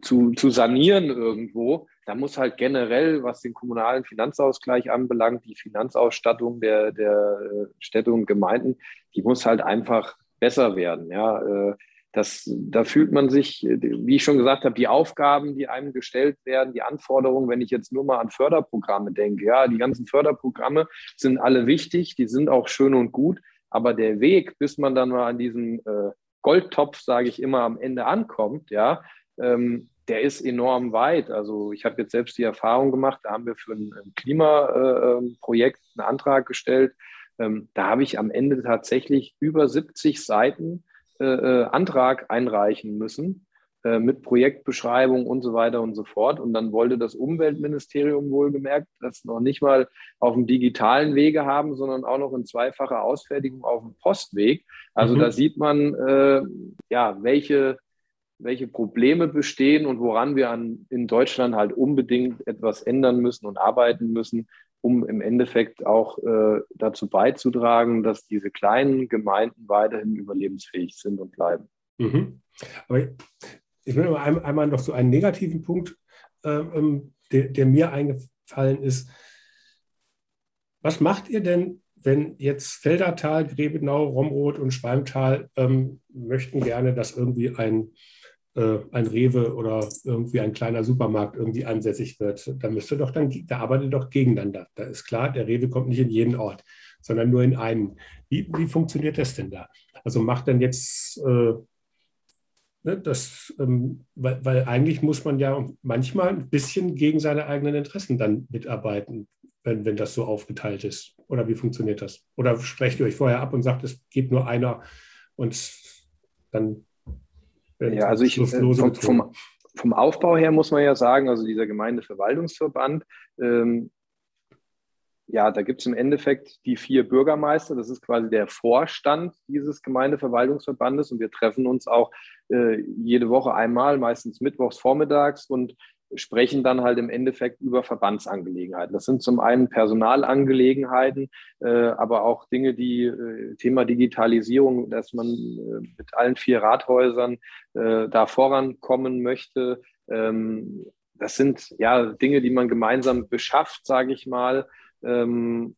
zu, zu sanieren irgendwo. Da muss halt generell, was den kommunalen Finanzausgleich anbelangt, die Finanzausstattung der, der Städte und Gemeinden, die muss halt einfach besser werden. Ja, das, da fühlt man sich, wie ich schon gesagt habe, die Aufgaben, die einem gestellt werden, die Anforderungen, wenn ich jetzt nur mal an Förderprogramme denke, ja, die ganzen Förderprogramme sind alle wichtig, die sind auch schön und gut, aber der Weg, bis man dann mal an diesem äh, Goldtopf, sage ich immer, am Ende ankommt, ja, ähm, der ist enorm weit. Also ich habe jetzt selbst die Erfahrung gemacht, da haben wir für ein, Klimaprojekt äh, einen Antrag gestellt. Ähm, da habe ich am Ende tatsächlich über 70 Seiten äh, äh, Antrag einreichen müssen äh, mit Projektbeschreibung und so weiter und so fort. Und dann wollte das Umweltministerium wohlgemerkt das noch nicht mal auf dem digitalen Wege haben, sondern auch noch in zweifacher Ausfertigung auf dem Postweg. Also mhm. da sieht man, äh, ja, welche welche Probleme bestehen und woran wir an, in Deutschland halt unbedingt etwas ändern müssen und arbeiten müssen, um im Endeffekt auch äh, dazu beizutragen, dass diese kleinen Gemeinden weiterhin überlebensfähig sind und bleiben. Mhm. Aber ich will mal einmal noch so einen negativen Punkt, äh, ähm, der, der mir eingefallen ist. Was macht ihr denn, wenn jetzt Feldertal, Grebenau, Romroth und Schwalmtal ähm, möchten gerne, dass irgendwie ein ein Rewe oder irgendwie ein kleiner Supermarkt irgendwie ansässig wird, da müsste doch dann, da arbeitet doch gegeneinander. Da ist klar, der Rewe kommt nicht in jeden Ort, sondern nur in einen. Wie, wie funktioniert das denn da? Also macht dann jetzt äh, ne, das, ähm, weil, weil, eigentlich muss man ja manchmal ein bisschen gegen seine eigenen Interessen dann mitarbeiten, wenn, wenn das so aufgeteilt ist. Oder wie funktioniert das? Oder sprecht ihr euch vorher ab und sagt, es geht nur einer und dann ja, also ich, äh, vom, vom, vom, Aufbau her muss man ja sagen, also dieser Gemeindeverwaltungsverband, ähm, ja, da gibt es im Endeffekt die vier Bürgermeister, das ist quasi der Vorstand dieses Gemeindeverwaltungsverbandes. Und wir treffen uns auch äh, jede Woche einmal, meistens mittwochs vormittags. Und sprechen dann halt im Endeffekt über Verbandsangelegenheiten. Das sind zum einen Personalangelegenheiten, äh, aber auch Dinge, die äh, Thema Digitalisierung, dass man äh, mit allen vier Rathäusern äh, da vorankommen möchte. Ähm, das sind ja Dinge, die man gemeinsam beschafft, sage ich mal. Ähm,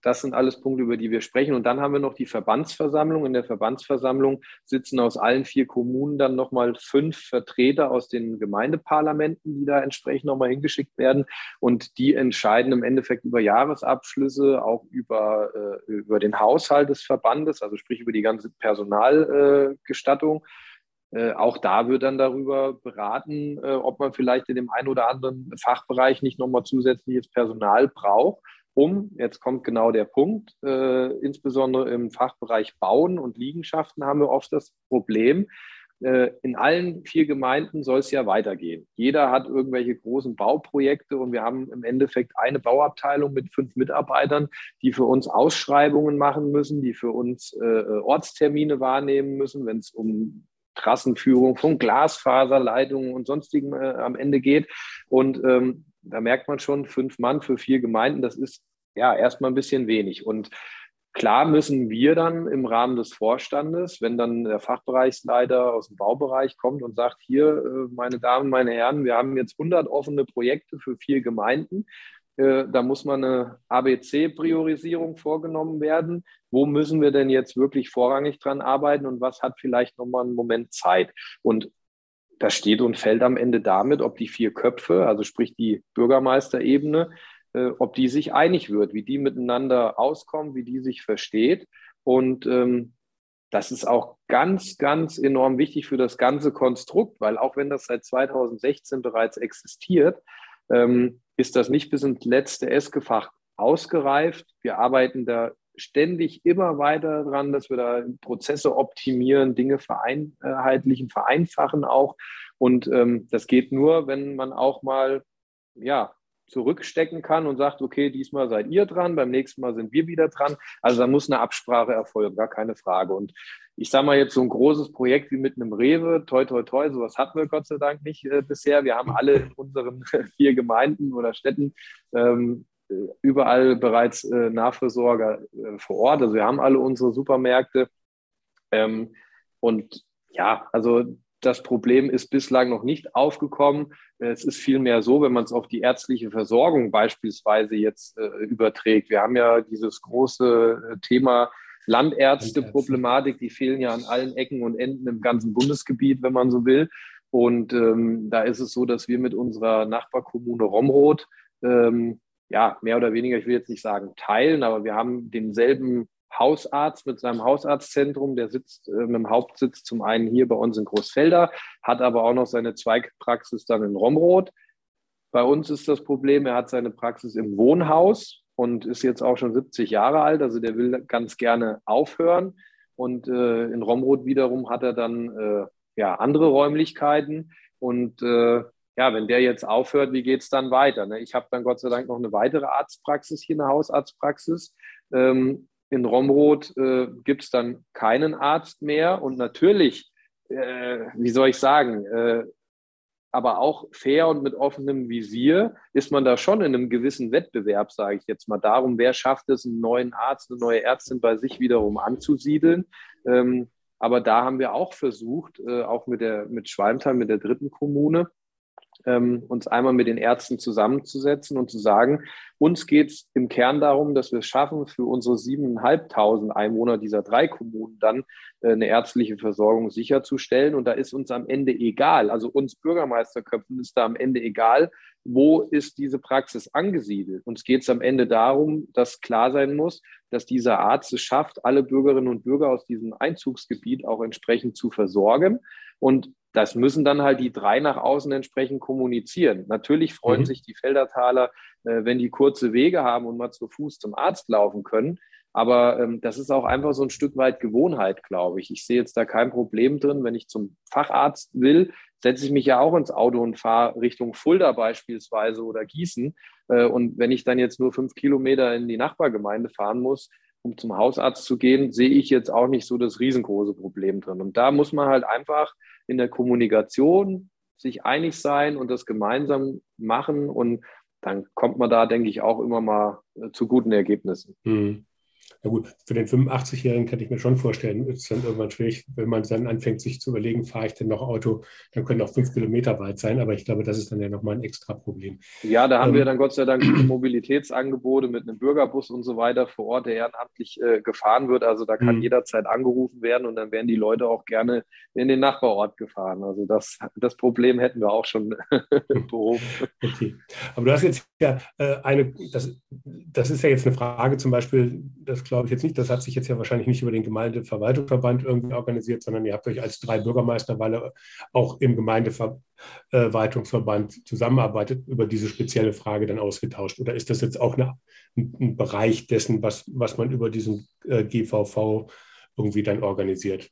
das sind alles Punkte, über die wir sprechen. Und dann haben wir noch die Verbandsversammlung. In der Verbandsversammlung sitzen aus allen vier Kommunen dann nochmal fünf Vertreter aus den Gemeindeparlamenten, die da entsprechend nochmal hingeschickt werden. Und die entscheiden im Endeffekt über Jahresabschlüsse, auch über, äh, über den Haushalt des Verbandes, also sprich über die ganze Personalgestattung. Äh, auch da wird dann darüber beraten, äh, ob man vielleicht in dem einen oder anderen Fachbereich nicht nochmal zusätzliches Personal braucht um, jetzt kommt genau der Punkt, äh, insbesondere im Fachbereich Bauen und Liegenschaften haben wir oft das Problem, äh, in allen vier Gemeinden soll es ja weitergehen. Jeder hat irgendwelche großen Bauprojekte und wir haben im Endeffekt eine Bauabteilung mit fünf Mitarbeitern, die für uns Ausschreibungen machen müssen, die für uns äh, Ortstermine wahrnehmen müssen, wenn es um Trassenführung von Glasfaserleitungen und sonstigen äh, am Ende geht. Und ähm, da merkt man schon, fünf Mann für vier Gemeinden, das ist ja erstmal ein bisschen wenig. Und klar müssen wir dann im Rahmen des Vorstandes, wenn dann der Fachbereichsleiter aus dem Baubereich kommt und sagt, hier, äh, meine Damen, meine Herren, wir haben jetzt 100 offene Projekte für vier Gemeinden. Äh, da muss mal eine ABC-Priorisierung vorgenommen werden. Wo müssen wir denn jetzt wirklich vorrangig dran arbeiten und was hat vielleicht nochmal einen Moment Zeit? Und das steht und fällt am Ende damit, ob die vier Köpfe, also sprich die Bürgermeisterebene, äh, ob die sich einig wird, wie die miteinander auskommen, wie die sich versteht. Und ähm, das ist auch ganz, ganz enorm wichtig für das ganze Konstrukt, weil auch wenn das seit 2016 bereits existiert, ähm, ist das nicht bis ins letzte S-Gefach ausgereift. Wir arbeiten da ständig immer weiter dran, dass wir da Prozesse optimieren, Dinge vereinheitlichen, vereinfachen auch. Und ähm, das geht nur, wenn man auch mal ja, zurückstecken kann und sagt, okay, diesmal seid ihr dran, beim nächsten Mal sind wir wieder dran. Also da muss eine Absprache erfolgen, gar keine Frage. Und ich sage mal jetzt so ein großes Projekt wie mit einem Rewe, toi, toi, toi, sowas hatten wir Gott sei Dank nicht äh, bisher. Wir haben alle in unseren vier Gemeinden oder Städten ähm, überall bereits äh, Nahversorger äh, vor Ort. Also wir haben alle unsere Supermärkte. Ähm, und ja, also das Problem ist bislang noch nicht aufgekommen. Es ist vielmehr so, wenn man es auf die ärztliche Versorgung beispielsweise jetzt äh, überträgt. Wir haben ja dieses große äh, Thema Landärzte-Problematik, die fehlen ja an allen Ecken und Enden im ganzen Bundesgebiet, wenn man so will. Und ähm, da ist es so, dass wir mit unserer Nachbarkommune Romroth ähm, ja, mehr oder weniger, ich will jetzt nicht sagen teilen, aber wir haben denselben Hausarzt mit seinem Hausarztzentrum, der sitzt äh, mit dem Hauptsitz zum einen hier bei uns in Großfelder, hat aber auch noch seine Zweigpraxis dann in Romroth. Bei uns ist das Problem, er hat seine Praxis im Wohnhaus und ist jetzt auch schon 70 Jahre alt, also der will ganz gerne aufhören. Und äh, in Romroth wiederum hat er dann äh, ja, andere Räumlichkeiten und äh, ja, wenn der jetzt aufhört, wie geht es dann weiter? Ne? Ich habe dann Gott sei Dank noch eine weitere Arztpraxis hier, eine Hausarztpraxis. Ähm, in Romroth äh, gibt es dann keinen Arzt mehr und natürlich, äh, wie soll ich sagen, äh, aber auch fair und mit offenem Visier ist man da schon in einem gewissen Wettbewerb, sage ich jetzt mal, darum, wer schafft es, einen neuen Arzt, eine neue Ärztin bei sich wiederum anzusiedeln. Ähm, aber da haben wir auch versucht, äh, auch mit, der, mit Schwalmtal, mit der dritten Kommune, ähm, uns einmal mit den Ärzten zusammenzusetzen und zu sagen, uns geht es im Kern darum, dass wir es schaffen, für unsere 7.500 Einwohner dieser drei Kommunen dann äh, eine ärztliche Versorgung sicherzustellen. Und da ist uns am Ende egal, also uns Bürgermeisterköpfen ist da am Ende egal, wo ist diese Praxis angesiedelt. Uns geht es am Ende darum, dass klar sein muss, dass dieser Arzt es schafft, alle Bürgerinnen und Bürger aus diesem Einzugsgebiet auch entsprechend zu versorgen. Und das müssen dann halt die drei nach außen entsprechend kommunizieren. Natürlich freuen mhm. sich die Feldertaler, äh, wenn die kurze Wege haben und mal zu Fuß zum Arzt laufen können. Aber ähm, das ist auch einfach so ein Stück weit Gewohnheit, glaube ich. Ich sehe jetzt da kein Problem drin. Wenn ich zum Facharzt will, setze ich mich ja auch ins Auto und fahre Richtung Fulda beispielsweise oder Gießen. Äh, und wenn ich dann jetzt nur fünf Kilometer in die Nachbargemeinde fahren muss, um zum Hausarzt zu gehen, sehe ich jetzt auch nicht so das riesengroße Problem drin. Und da muss man halt einfach in der Kommunikation sich einig sein und das gemeinsam machen. Und dann kommt man da, denke ich, auch immer mal äh, zu guten Ergebnissen. Mhm. Na gut, für den 85-Jährigen kann ich mir schon vorstellen, ist dann irgendwann schwierig, wenn man dann anfängt, sich zu überlegen, fahre ich denn noch Auto, dann können auch fünf Kilometer weit sein, aber ich glaube, das ist dann ja nochmal ein extra Problem. Ja, da haben ähm, wir dann Gott sei Dank Mobilitätsangebote mit einem Bürgerbus und so weiter vor Ort, der ehrenamtlich äh, gefahren wird. Also da kann mhm. jederzeit angerufen werden und dann werden die Leute auch gerne in den Nachbarort gefahren. Also das, das Problem hätten wir auch schon behoben. Okay, aber du hast jetzt ja äh, eine, das, das ist ja jetzt eine Frage zum Beispiel, das glaube ich jetzt nicht. Das hat sich jetzt ja wahrscheinlich nicht über den Gemeindeverwaltungsverband irgendwie organisiert, sondern ihr habt euch als drei Bürgermeister, weil ihr auch im Gemeindeverwaltungsverband zusammenarbeitet, über diese spezielle Frage dann ausgetauscht. Oder ist das jetzt auch eine, ein Bereich dessen, was, was man über diesen äh, GVV irgendwie dann organisiert?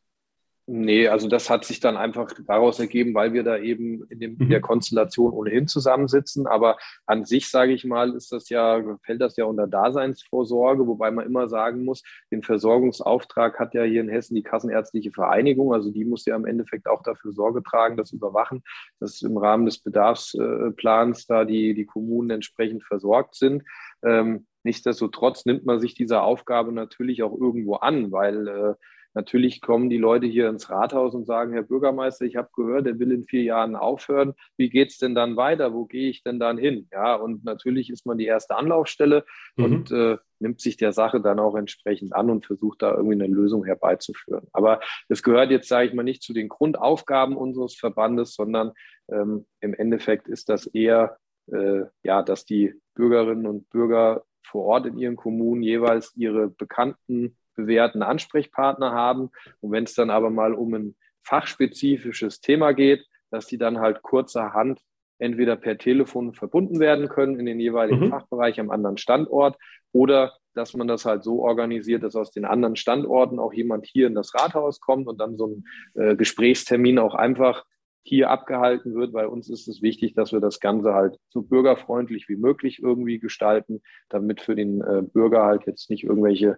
Nee, also das hat sich dann einfach daraus ergeben, weil wir da eben in, dem, in der mhm. Konstellation ohnehin zusammensitzen. Aber an sich, sage ich mal, ist das ja, fällt das ja unter Daseinsvorsorge, wobei man immer sagen muss, den Versorgungsauftrag hat ja hier in Hessen die Kassenärztliche Vereinigung. Also die muss ja im Endeffekt auch dafür Sorge tragen, das überwachen, dass im Rahmen des Bedarfsplans da die, die Kommunen entsprechend versorgt sind. Ähm, nichtsdestotrotz nimmt man sich dieser Aufgabe natürlich auch irgendwo an, weil äh, Natürlich kommen die Leute hier ins Rathaus und sagen, Herr Bürgermeister, ich habe gehört, er will in vier Jahren aufhören. Wie geht es denn dann weiter? Wo gehe ich denn dann hin? Ja, und natürlich ist man die erste Anlaufstelle mhm. und äh, nimmt sich der Sache dann auch entsprechend an und versucht da irgendwie eine Lösung herbeizuführen. Aber es gehört jetzt, sage ich mal, nicht zu den Grundaufgaben unseres Verbandes, sondern ähm, im Endeffekt ist das eher, äh, ja, dass die Bürgerinnen und Bürger vor Ort in ihren Kommunen jeweils ihre bekannten bewährten Ansprechpartner haben. Und wenn es dann aber mal um ein fachspezifisches Thema geht, dass die dann halt kurzerhand entweder per Telefon verbunden werden können in den jeweiligen mhm. Fachbereich am anderen Standort oder dass man das halt so organisiert, dass aus den anderen Standorten auch jemand hier in das Rathaus kommt und dann so ein äh, Gesprächstermin auch einfach hier abgehalten wird. Bei uns ist es wichtig, dass wir das Ganze halt so bürgerfreundlich wie möglich irgendwie gestalten, damit für den äh, Bürger halt jetzt nicht irgendwelche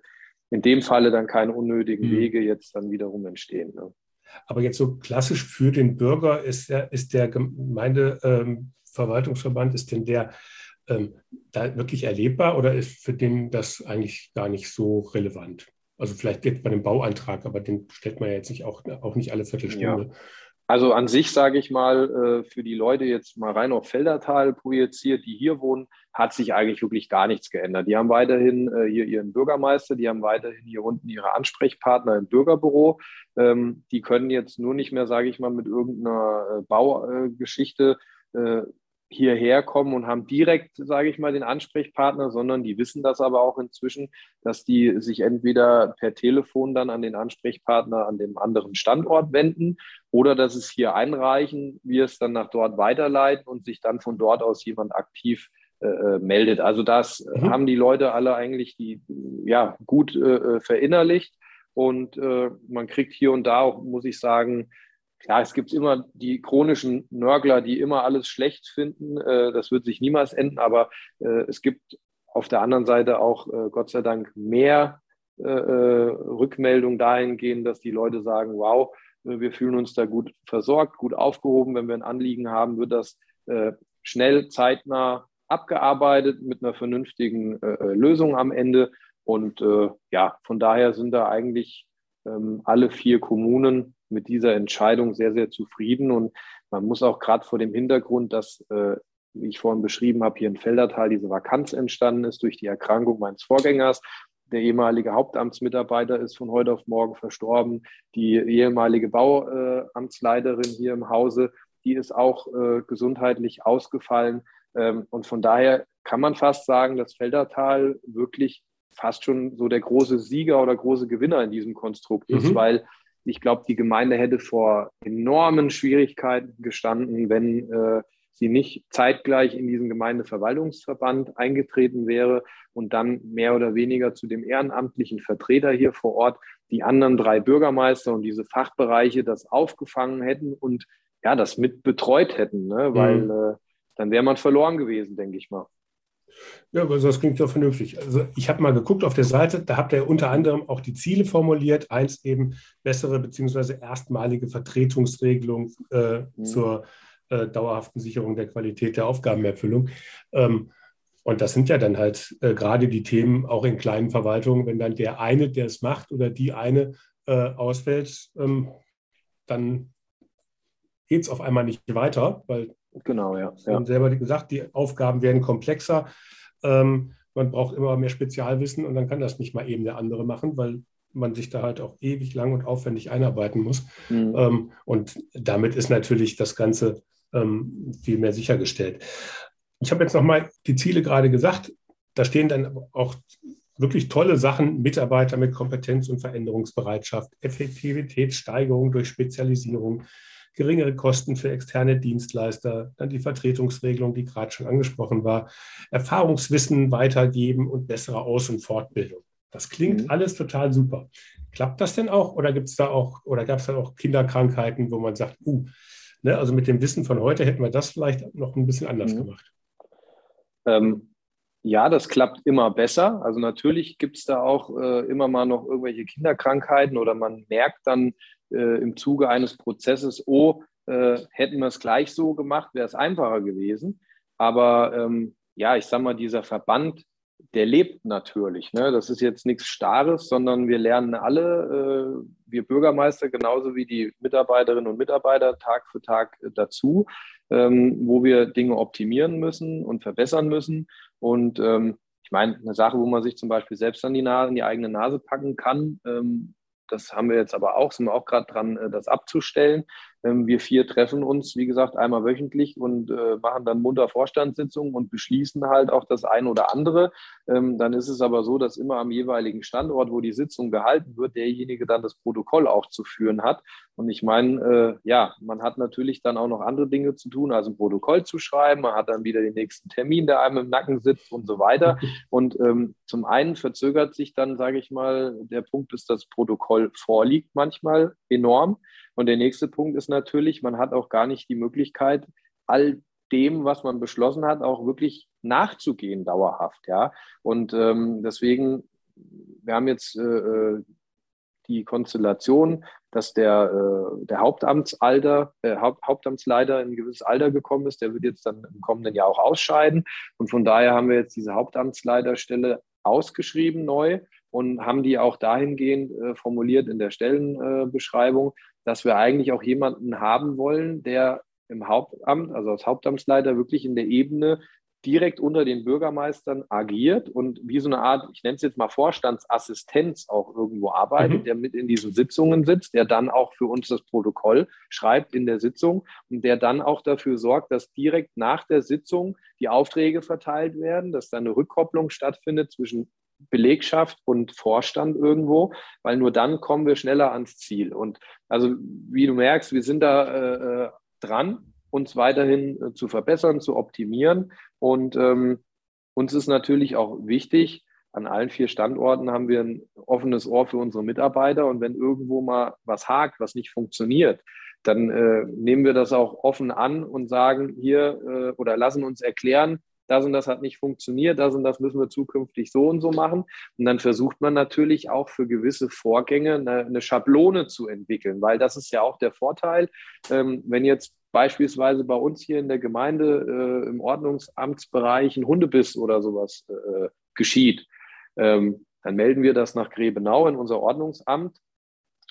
in dem Falle dann keine unnötigen mhm. Wege jetzt dann wiederum entstehen. Ne? Aber jetzt so klassisch für den Bürger ist der, ist der Gemeindeverwaltungsverband, ähm, ist denn der ähm, da wirklich erlebbar oder ist für den das eigentlich gar nicht so relevant? Also vielleicht jetzt bei dem Bauantrag, aber den stellt man ja jetzt nicht auch, auch nicht alle Viertelstunde. Ja. Also an sich sage ich mal, äh, für die Leute jetzt mal rein auf Feldertal projiziert, die hier wohnen, hat sich eigentlich wirklich gar nichts geändert. Die haben weiterhin äh, hier ihren Bürgermeister, die haben weiterhin hier unten ihre Ansprechpartner im Bürgerbüro. Ähm, die können jetzt nur nicht mehr, sage ich mal, mit irgendeiner äh, Baugeschichte hierher kommen und haben direkt, sage ich mal, den Ansprechpartner, sondern die wissen das aber auch inzwischen, dass die sich entweder per Telefon dann an den Ansprechpartner an dem anderen Standort wenden oder dass es hier einreichen, wir es dann nach dort weiterleiten und sich dann von dort aus jemand aktiv äh, äh meldet. Also das mhm. haben die Leute alle eigentlich die ja gut äh, äh, verinnerlicht und äh, man kriegt hier und da auch, muss ich sagen, Klar, es gibt immer die chronischen Nörgler, die immer alles schlecht finden. Äh, das wird sich niemals enden, aber äh, es gibt auf der anderen Seite auch äh, Gott sei Dank mehr Rückmeldungen dahingehend, dass die Leute sagen, wow, wir fühlen uns da gut versorgt, gut aufgehoben. Wenn wir ein Anliegen haben, wird das schnell, zeitnah abgearbeitet mit einer vernünftigen Lösung am Ende. Und ja, von daher sind da eigentlich ähm, alle vier Kommunen mit dieser Entscheidung sehr, sehr zufrieden. Und man muss auch gerade vor dem Hintergrund, dass, äh, wie ich vorhin beschrieben habe, hier in Feldertal diese Vakanz entstanden ist durch die Erkrankung meines Vorgängers. Der ehemalige Hauptamtsmitarbeiter ist von heute auf morgen verstorben. Die ehemalige Bauamtsleiterin hier im Hause, die ist auch äh, gesundheitlich ausgefallen. Ähm, und von daher kann man fast sagen, dass Feldertal wirklich fast schon so der große Sieger oder große Gewinner in diesem Konstrukt mhm. ist, weil ich glaube, die Gemeinde hätte vor enormen Schwierigkeiten gestanden, wenn äh, sie nicht zeitgleich in diesen Gemeindeverwaltungsverband eingetreten wäre und dann mehr oder weniger zu dem ehrenamtlichen Vertreter hier vor Ort die anderen drei Bürgermeister und diese Fachbereiche das aufgefangen hätten und ja, das mit betreut hätten, ne? weil mhm. äh, dann wäre man verloren gewesen, denke ich mal. Ja, also das klingt ja vernünftig. Also ich habe mal geguckt auf der Seite, da habt ihr unter anderem auch die Ziele formuliert. Eins eben bessere bzw. erstmalige Vertretungsregelung äh, mhm. zur äh, dauerhaften Sicherung der Qualität der Aufgabenerfüllung. Ähm, und das sind ja dann halt äh, gerade die Themen auch in kleinen Verwaltungen, wenn dann der eine, der es macht oder die eine äh, ausfällt, ähm, dann geht es auf einmal nicht weiter, weil Genau, ja. Sie haben selber gesagt, die Aufgaben werden komplexer. Ähm, man braucht immer mehr Spezialwissen und dann kann das nicht mal eben der andere machen, weil man sich da halt auch ewig lang und aufwendig einarbeiten muss. Mhm. Ähm, und damit ist natürlich das Ganze ähm, viel mehr sichergestellt. Ich habe jetzt nochmal die Ziele gerade gesagt. Da stehen dann auch wirklich tolle Sachen, Mitarbeiter mit Kompetenz und Veränderungsbereitschaft, Effektivitätssteigerung durch Spezialisierung, geringere Kosten für externe Dienstleister, dann die Vertretungsregelung, die gerade schon angesprochen war, Erfahrungswissen weitergeben und bessere Aus- und Fortbildung. Das klingt mhm. alles total super. Klappt das denn auch oder gibt es da auch oder gab es da auch Kinderkrankheiten, wo man sagt, uh, ne, also mit dem Wissen von heute hätten wir das vielleicht noch ein bisschen anders mhm. gemacht? Ähm, ja, das klappt immer besser. Also natürlich gibt es da auch äh, immer mal noch irgendwelche Kinderkrankheiten oder man merkt dann, äh, im Zuge eines Prozesses, oh, äh, hätten wir es gleich so gemacht, wäre es einfacher gewesen. Aber ähm, ja, ich sage mal, dieser Verband, der lebt natürlich. Ne? Das ist jetzt nichts Starres, sondern wir lernen alle, äh, wir Bürgermeister genauso wie die Mitarbeiterinnen und Mitarbeiter Tag für Tag äh, dazu, ähm, wo wir Dinge optimieren müssen und verbessern müssen. Und ähm, ich meine, eine Sache, wo man sich zum Beispiel selbst an die, Nase, an die eigene Nase packen kann, ähm, das haben wir jetzt aber auch, sind wir auch gerade dran, äh, das abzustellen. Ähm, wir vier treffen uns, wie gesagt, einmal wöchentlich und äh, machen dann munter Vorstandssitzungen und beschließen halt auch das eine oder andere. Ähm, dann ist es aber so, dass immer am jeweiligen Standort, wo die Sitzung gehalten wird, derjenige dann das Protokoll auch zu führen hat. Und ich meine, äh, ja, man hat natürlich dann auch noch andere Dinge zu tun, also ein Protokoll zu schreiben. Man hat dann wieder den nächsten Termin, der einem im Nacken sitzt und so weiter. Und ähm, zum einen verzögert sich dann, sage ich mal, der Punkt, bis das Protokoll vorliegt, manchmal enorm. Und der nächste Punkt ist natürlich, man hat auch gar nicht die Möglichkeit, all dem, was man beschlossen hat, auch wirklich nachzugehen dauerhaft. Ja? Und ähm, deswegen, wir haben jetzt äh, äh die Konstellation, dass der, äh, der Hauptamtsalter, äh, Haupt, Hauptamtsleiter in ein gewisses Alter gekommen ist. Der wird jetzt dann im kommenden Jahr auch ausscheiden. Und von daher haben wir jetzt diese Hauptamtsleiterstelle ausgeschrieben neu und haben die auch dahingehend äh, formuliert in der Stellenbeschreibung, dass wir eigentlich auch jemanden haben wollen, der im Hauptamt, also als Hauptamtsleiter, wirklich in der Ebene direkt unter den Bürgermeistern agiert und wie so eine Art, ich nenne es jetzt mal Vorstandsassistenz auch irgendwo arbeitet, mhm. der mit in diesen Sitzungen sitzt, der dann auch für uns das Protokoll schreibt in der Sitzung und der dann auch dafür sorgt, dass direkt nach der Sitzung die Aufträge verteilt werden, dass da eine Rückkopplung stattfindet zwischen Belegschaft und Vorstand irgendwo, weil nur dann kommen wir schneller ans Ziel. Und also wie du merkst, wir sind da äh, äh, dran, uns weiterhin äh, zu verbessern, zu optimieren. Und ähm, uns ist natürlich auch wichtig, an allen vier Standorten haben wir ein offenes Ohr für unsere Mitarbeiter. Und wenn irgendwo mal was hakt, was nicht funktioniert, dann äh, nehmen wir das auch offen an und sagen hier äh, oder lassen uns erklären, das und das hat nicht funktioniert, das und das müssen wir zukünftig so und so machen. Und dann versucht man natürlich auch für gewisse Vorgänge eine, Schablone zu entwickeln, weil das ist ja auch der Vorteil, ähm, wenn jetzt beispielsweise bei uns hier in der Gemeinde äh, im Ordnungsamtsbereich ein Hundebiss oder sowas äh, geschieht, ähm, dann melden wir das nach Grebenau in unser Ordnungsamt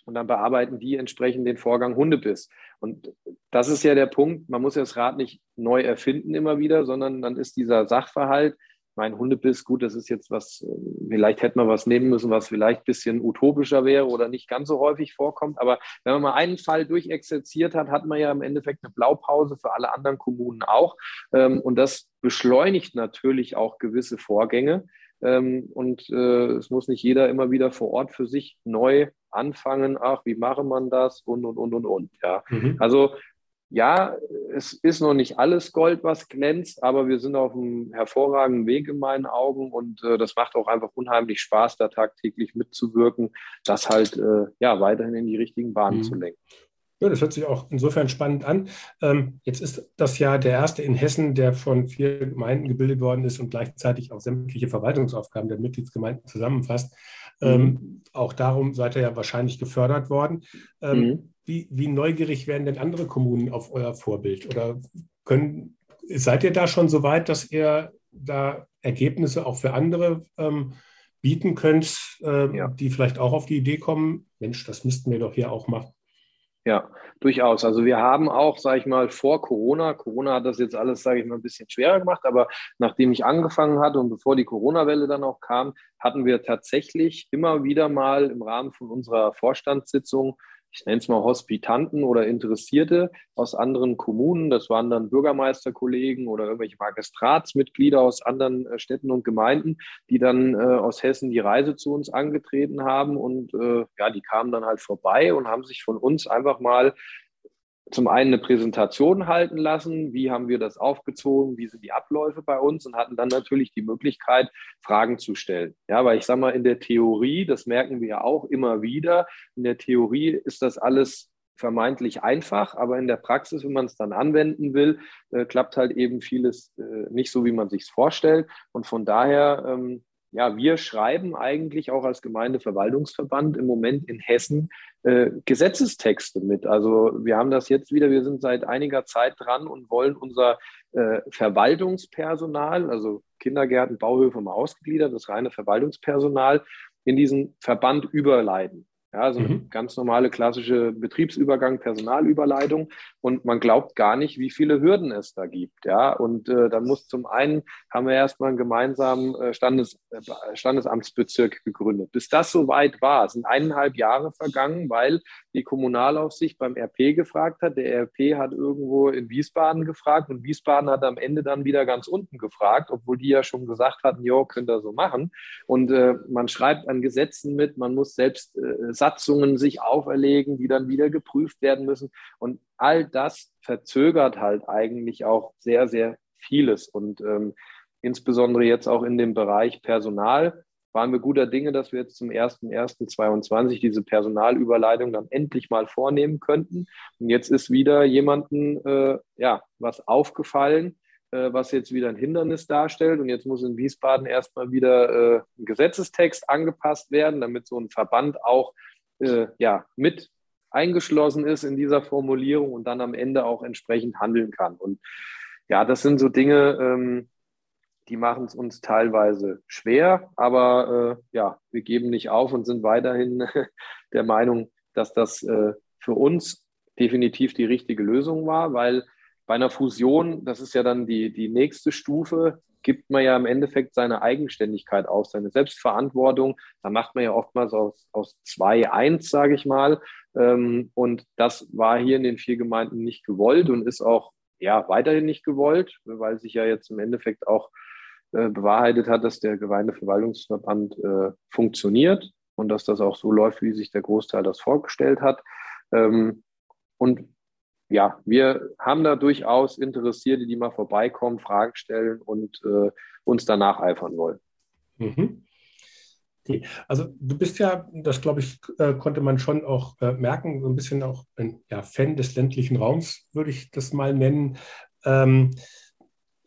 und dann bearbeiten die entsprechend den Vorgang Hundebiss. Und das ist ja der Punkt, man muss ja das Rad nicht neu erfinden immer wieder, sondern dann ist dieser Sachverhalt, mein Hundebiss, gut, das ist jetzt was, äh, vielleicht hätte man was nehmen müssen, was vielleicht ein bisschen utopischer wäre oder nicht ganz so häufig vorkommt. Aber wenn man mal einen Fall durchexerziert hat, hat man ja im Endeffekt eine Blaupause für alle anderen Kommunen auch. Ähm, und das beschleunigt natürlich auch gewisse Vorgänge. Ähm, und äh, es muss nicht jeder immer wieder vor Ort für sich neu anfangen. Ach, wie mache man das? Und, und, und, und, und. Ja. Mhm. Also ja, es ist noch nicht alles Gold, was glänzt, aber wir sind auf einem hervorragenden Weg in meinen Augen und äh, das macht auch einfach unheimlich Spaß, da tagtäglich mitzuwirken, das halt äh, ja weiterhin in die richtigen Bahnen mhm. zu lenken. Ja, das hört sich auch insofern spannend an. Ähm, jetzt ist das ja der erste in Hessen, der von vier Gemeinden gebildet worden ist und gleichzeitig auch sämtliche Verwaltungsaufgaben der Mitgliedsgemeinden zusammenfasst. Ähm, mhm. Auch darum seid ihr ja wahrscheinlich gefördert worden. Ähm, mhm. Wie, wie neugierig werden denn andere Kommunen auf euer Vorbild? Oder können, seid ihr da schon so weit, dass ihr da Ergebnisse auch für andere ähm, bieten könnt, äh, ja. die vielleicht auch auf die Idee kommen, Mensch, das müssten wir doch hier auch machen? Ja, durchaus. Also wir haben auch, sage ich mal, vor Corona, Corona hat das jetzt alles, sage ich mal, ein bisschen schwerer gemacht, aber nachdem ich angefangen hatte und bevor die Corona-Welle dann auch kam, hatten wir tatsächlich immer wieder mal im Rahmen von unserer Vorstandssitzung ich nenne es mal Hospitanten oder Interessierte aus anderen Kommunen. Das waren dann Bürgermeisterkollegen oder irgendwelche Magistratsmitglieder aus anderen äh, Städten und Gemeinden, die dann äh, aus Hessen die Reise zu uns angetreten haben. Und äh, ja, die kamen dann halt vorbei und haben sich von uns einfach mal zum einen eine Präsentation halten lassen, wie haben wir das aufgezogen, wie sind die Abläufe bei uns und hatten dann natürlich die Möglichkeit, Fragen zu stellen. Ja, weil ich sage mal, in der Theorie, das merken wir ja auch immer wieder, in der Theorie ist das alles vermeintlich einfach, aber in der Praxis, wenn man es dann anwenden will, äh, klappt halt eben vieles äh, nicht so, wie man sich es vorstellt. Und von daher ähm, ja, wir schreiben eigentlich auch als Gemeindeverwaltungsverband im Moment in Hessen äh, Gesetzestexte mit. Also wir haben das jetzt wieder, wir sind seit einiger Zeit dran und wollen unser äh, Verwaltungspersonal, also Kindergärten, Bauhöfe mal ausgegliedert, das reine Verwaltungspersonal, in diesen Verband überleiten. Ja, also eine mhm. ganz normale klassische Betriebsübergang, Personalüberleitung. Und man glaubt gar nicht, wie viele Hürden es da gibt. Ja, und äh, dann muss zum einen haben wir erstmal einen gemeinsamen äh, Standes, äh, Standesamtsbezirk gegründet. Bis das soweit war, sind eineinhalb Jahre vergangen, weil die Kommunalaufsicht beim RP gefragt hat. Der RP hat irgendwo in Wiesbaden gefragt und Wiesbaden hat am Ende dann wieder ganz unten gefragt, obwohl die ja schon gesagt hatten, jo, könnt ihr so machen. Und äh, man schreibt an Gesetzen mit, man muss selbst äh, Satzungen sich auferlegen, die dann wieder geprüft werden müssen. Und all das verzögert halt eigentlich auch sehr, sehr vieles. Und ähm, insbesondere jetzt auch in dem Bereich Personal waren wir guter Dinge, dass wir jetzt zum 01.01.22 diese Personalüberleitung dann endlich mal vornehmen könnten. Und jetzt ist wieder jemandem äh, ja, was aufgefallen, äh, was jetzt wieder ein Hindernis darstellt. Und jetzt muss in Wiesbaden erstmal wieder äh, ein Gesetzestext angepasst werden, damit so ein Verband auch äh, ja, mit eingeschlossen ist in dieser Formulierung und dann am Ende auch entsprechend handeln kann. Und ja, das sind so Dinge, ähm, die machen es uns teilweise schwer, aber äh, ja, wir geben nicht auf und sind weiterhin der Meinung, dass das äh, für uns definitiv die richtige Lösung war, weil bei einer Fusion, das ist ja dann die, die nächste Stufe, gibt man ja im Endeffekt seine Eigenständigkeit auf, seine Selbstverantwortung. Da macht man ja oftmals aus, aus zwei eins, sage ich mal. Ähm, und das war hier in den vier Gemeinden nicht gewollt und ist auch ja, weiterhin nicht gewollt, weil sich ja jetzt im Endeffekt auch äh, bewahrheitet hat, dass der Gemeindeverwaltungsverband äh, funktioniert und dass das auch so läuft, wie sich der Großteil das vorgestellt hat. Ähm, und ja, wir haben da durchaus Interessierte, die mal vorbeikommen, Fragen stellen und äh, uns danach eifern wollen. Mhm. Okay. Also du bist ja, das glaube ich, äh, konnte man schon auch äh, merken, so ein bisschen auch ein ja, Fan des ländlichen Raums, würde ich das mal nennen. Ähm,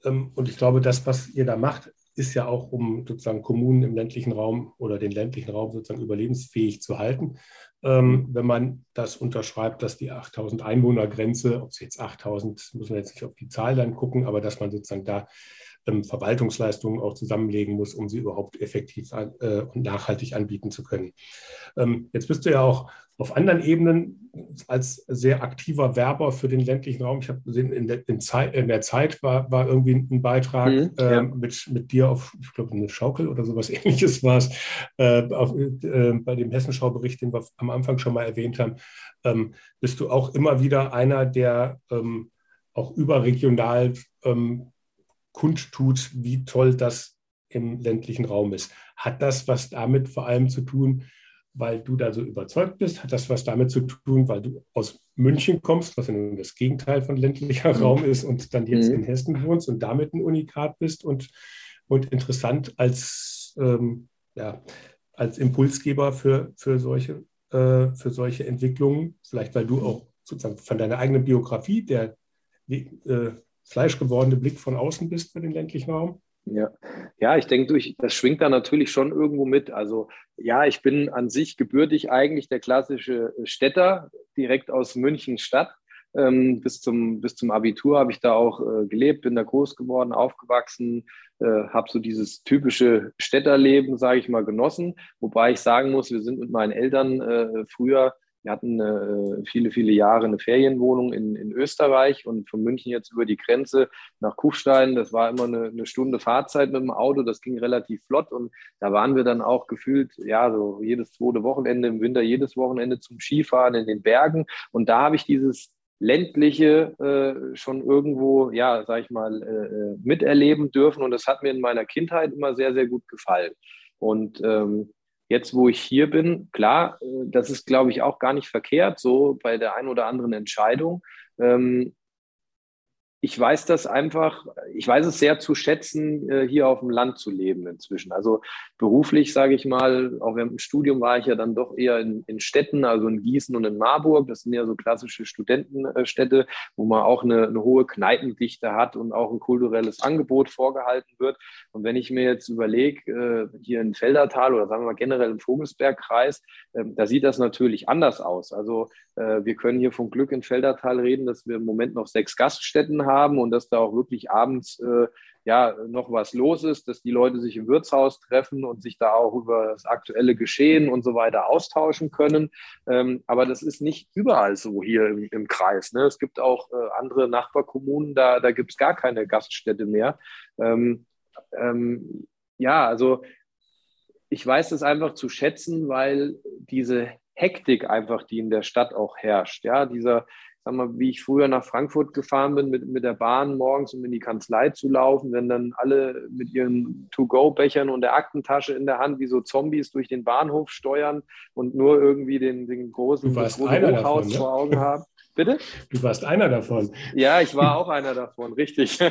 und ich glaube, das, was ihr da macht, ist ja auch, um sozusagen Kommunen im ländlichen Raum oder den ländlichen Raum sozusagen überlebensfähig zu halten. Ähm, wenn man das unterschreibt, dass die 8000 Einwohner Grenze, ob es jetzt 8000, müssen wir jetzt nicht auf die Zahl dann gucken, aber dass man sozusagen da ähm, Verwaltungsleistungen auch zusammenlegen muss, um sie überhaupt effektiv äh, und nachhaltig anbieten zu können. Ähm, jetzt bist du ja auch auf anderen Ebenen als sehr aktiver Werber für den ländlichen Raum. Ich habe gesehen, in der, in, Zeit, in der Zeit war, war irgendwie ein Beitrag mhm, äh, ja. mit, mit dir auf, ich glaube, eine Schaukel oder sowas ähnliches war es, äh, äh, bei dem Hessenschaubericht, den wir am Anfang schon mal erwähnt haben. Ähm, bist du auch immer wieder einer, der ähm, auch überregional ähm, kundtut, wie toll das im ländlichen Raum ist. Hat das was damit vor allem zu tun, weil du da so überzeugt bist? Hat das was damit zu tun, weil du aus München kommst, was ja nun das Gegenteil von ländlicher mhm. Raum ist und dann jetzt mhm. in Hessen wohnst und damit ein Unikat bist und, und interessant als, ähm, ja, als Impulsgeber für, für, solche, äh, für solche Entwicklungen? Vielleicht, weil du auch sozusagen von deiner eigenen Biografie der äh, fleischgewordene Blick von außen bist für den ländlichen Raum? Ja, ja ich denke, das schwingt da natürlich schon irgendwo mit. Also ja, ich bin an sich gebürtig eigentlich der klassische Städter, direkt aus München Stadt. Ähm, bis, zum, bis zum Abitur habe ich da auch äh, gelebt, bin da groß geworden, aufgewachsen, äh, habe so dieses typische Städterleben, sage ich mal, genossen. Wobei ich sagen muss, wir sind mit meinen Eltern äh, früher wir hatten äh, viele, viele Jahre eine Ferienwohnung in, in Österreich und von München jetzt über die Grenze nach Kufstein. Das war immer eine, eine Stunde Fahrzeit mit dem Auto. Das ging relativ flott und da waren wir dann auch gefühlt, ja, so jedes zweite Wochenende im Winter, jedes Wochenende zum Skifahren in den Bergen. Und da habe ich dieses ländliche äh, schon irgendwo, ja, sag ich mal, äh, äh miterleben dürfen. Und das hat mir in meiner Kindheit immer sehr, sehr gut gefallen. Und ähm, Jetzt, wo ich hier bin, klar, äh, das ist, glaube ich, auch gar nicht verkehrt, so bei der einen oder anderen Entscheidung. Ähm, ich weiß das einfach, ich weiß es sehr zu schätzen, äh, hier auf dem Land zu leben inzwischen. Also beruflich, sage ich mal, auch während dem Studium war ich ja dann doch eher in, in, Städten, also in Gießen und in Marburg. Das sind ja so klassische Studentenstädte, wo man auch eine, eine hohe Kneipendichte hat und auch ein kulturelles Angebot vorgehalten wird. Und wenn ich mir jetzt überlege, äh, hier in Feldertal oder sagen wir mal generell im Vogelsbergkreis, ähm, da sieht das natürlich anders aus. Also äh, wir können hier vom Glück in Feldertal reden, dass wir im Moment noch sechs Gaststätten haben und dass da auch wirklich abends äh, ja noch was los ist, dass die Leute sich im Wirtshaus treffen und sich da auch über das aktuelle Geschehen und so weiter austauschen können. Ähm, aber das ist nicht überall so hier im, im Kreis. Ne? Es gibt auch äh, andere Nachbarkommunen, da, da gibt es gar keine Gaststätte mehr. Ähm, ähm, ja, also ich weiß das einfach zu schätzen, weil diese Hektik einfach, die in der Stadt auch herrscht. Ja, dieser, sag mal, wie ich früher nach Frankfurt gefahren bin mit, mit der Bahn morgens, um in die Kanzlei zu laufen, wenn dann alle mit ihren To-Go-Bechern und der Aktentasche in der Hand wie so Zombies durch den Bahnhof steuern und nur irgendwie den, den großen, das große Hochhaus davon, ne? vor Augen haben. Bitte? Du warst einer davon. Ja, ich war auch einer davon, richtig.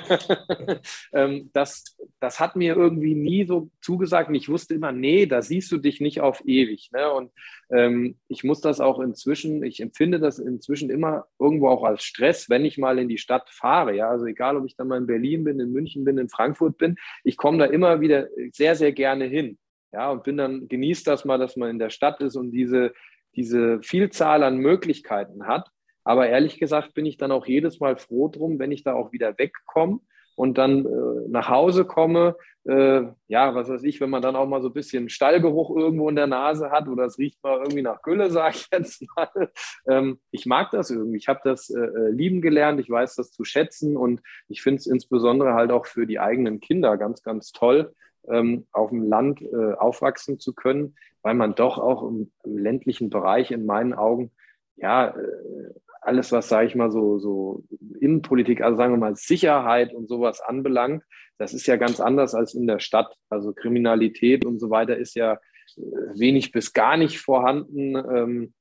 Ähm, das, das hat mir irgendwie nie so zugesagt und ich wusste immer, nee, da siehst du dich nicht auf ewig. Ne? Und ähm, ich muss das auch inzwischen, ich empfinde das inzwischen immer irgendwo auch als Stress, wenn ich mal in die Stadt fahre. Ja, also egal, ob ich dann mal in Berlin bin, in München bin, in Frankfurt bin, ich komme da immer wieder sehr, sehr gerne hin. Ja, und bin dann, genießt das mal, dass man in der Stadt ist und diese, diese Vielzahl an Möglichkeiten hat. Aber ehrlich gesagt bin ich dann auch jedes Mal froh drum, wenn ich da auch wieder wegkomme und dann äh, nach Hause komme. Äh, ja, was weiß ich, wenn man dann auch mal so ein bisschen Stallgeruch irgendwo in der Nase hat oder es riecht mal irgendwie nach Gülle, sage ich jetzt mal. Ähm, ich mag das irgendwie. Ich habe das äh, äh, lieben gelernt. Ich weiß das zu schätzen und ich finde es insbesondere halt auch für die eigenen Kinder ganz, ganz toll, ähm, auf dem Land äh, aufwachsen zu können, weil man doch auch im, im ländlichen Bereich in meinen Augen ja, äh, alles, was, sage ich mal, so, so Innenpolitik, also sagen wir mal Sicherheit und sowas anbelangt, das ist ja ganz anders als in der Stadt. Also Kriminalität und so weiter ist ja äh, wenig bis gar nicht vorhanden. Ähm,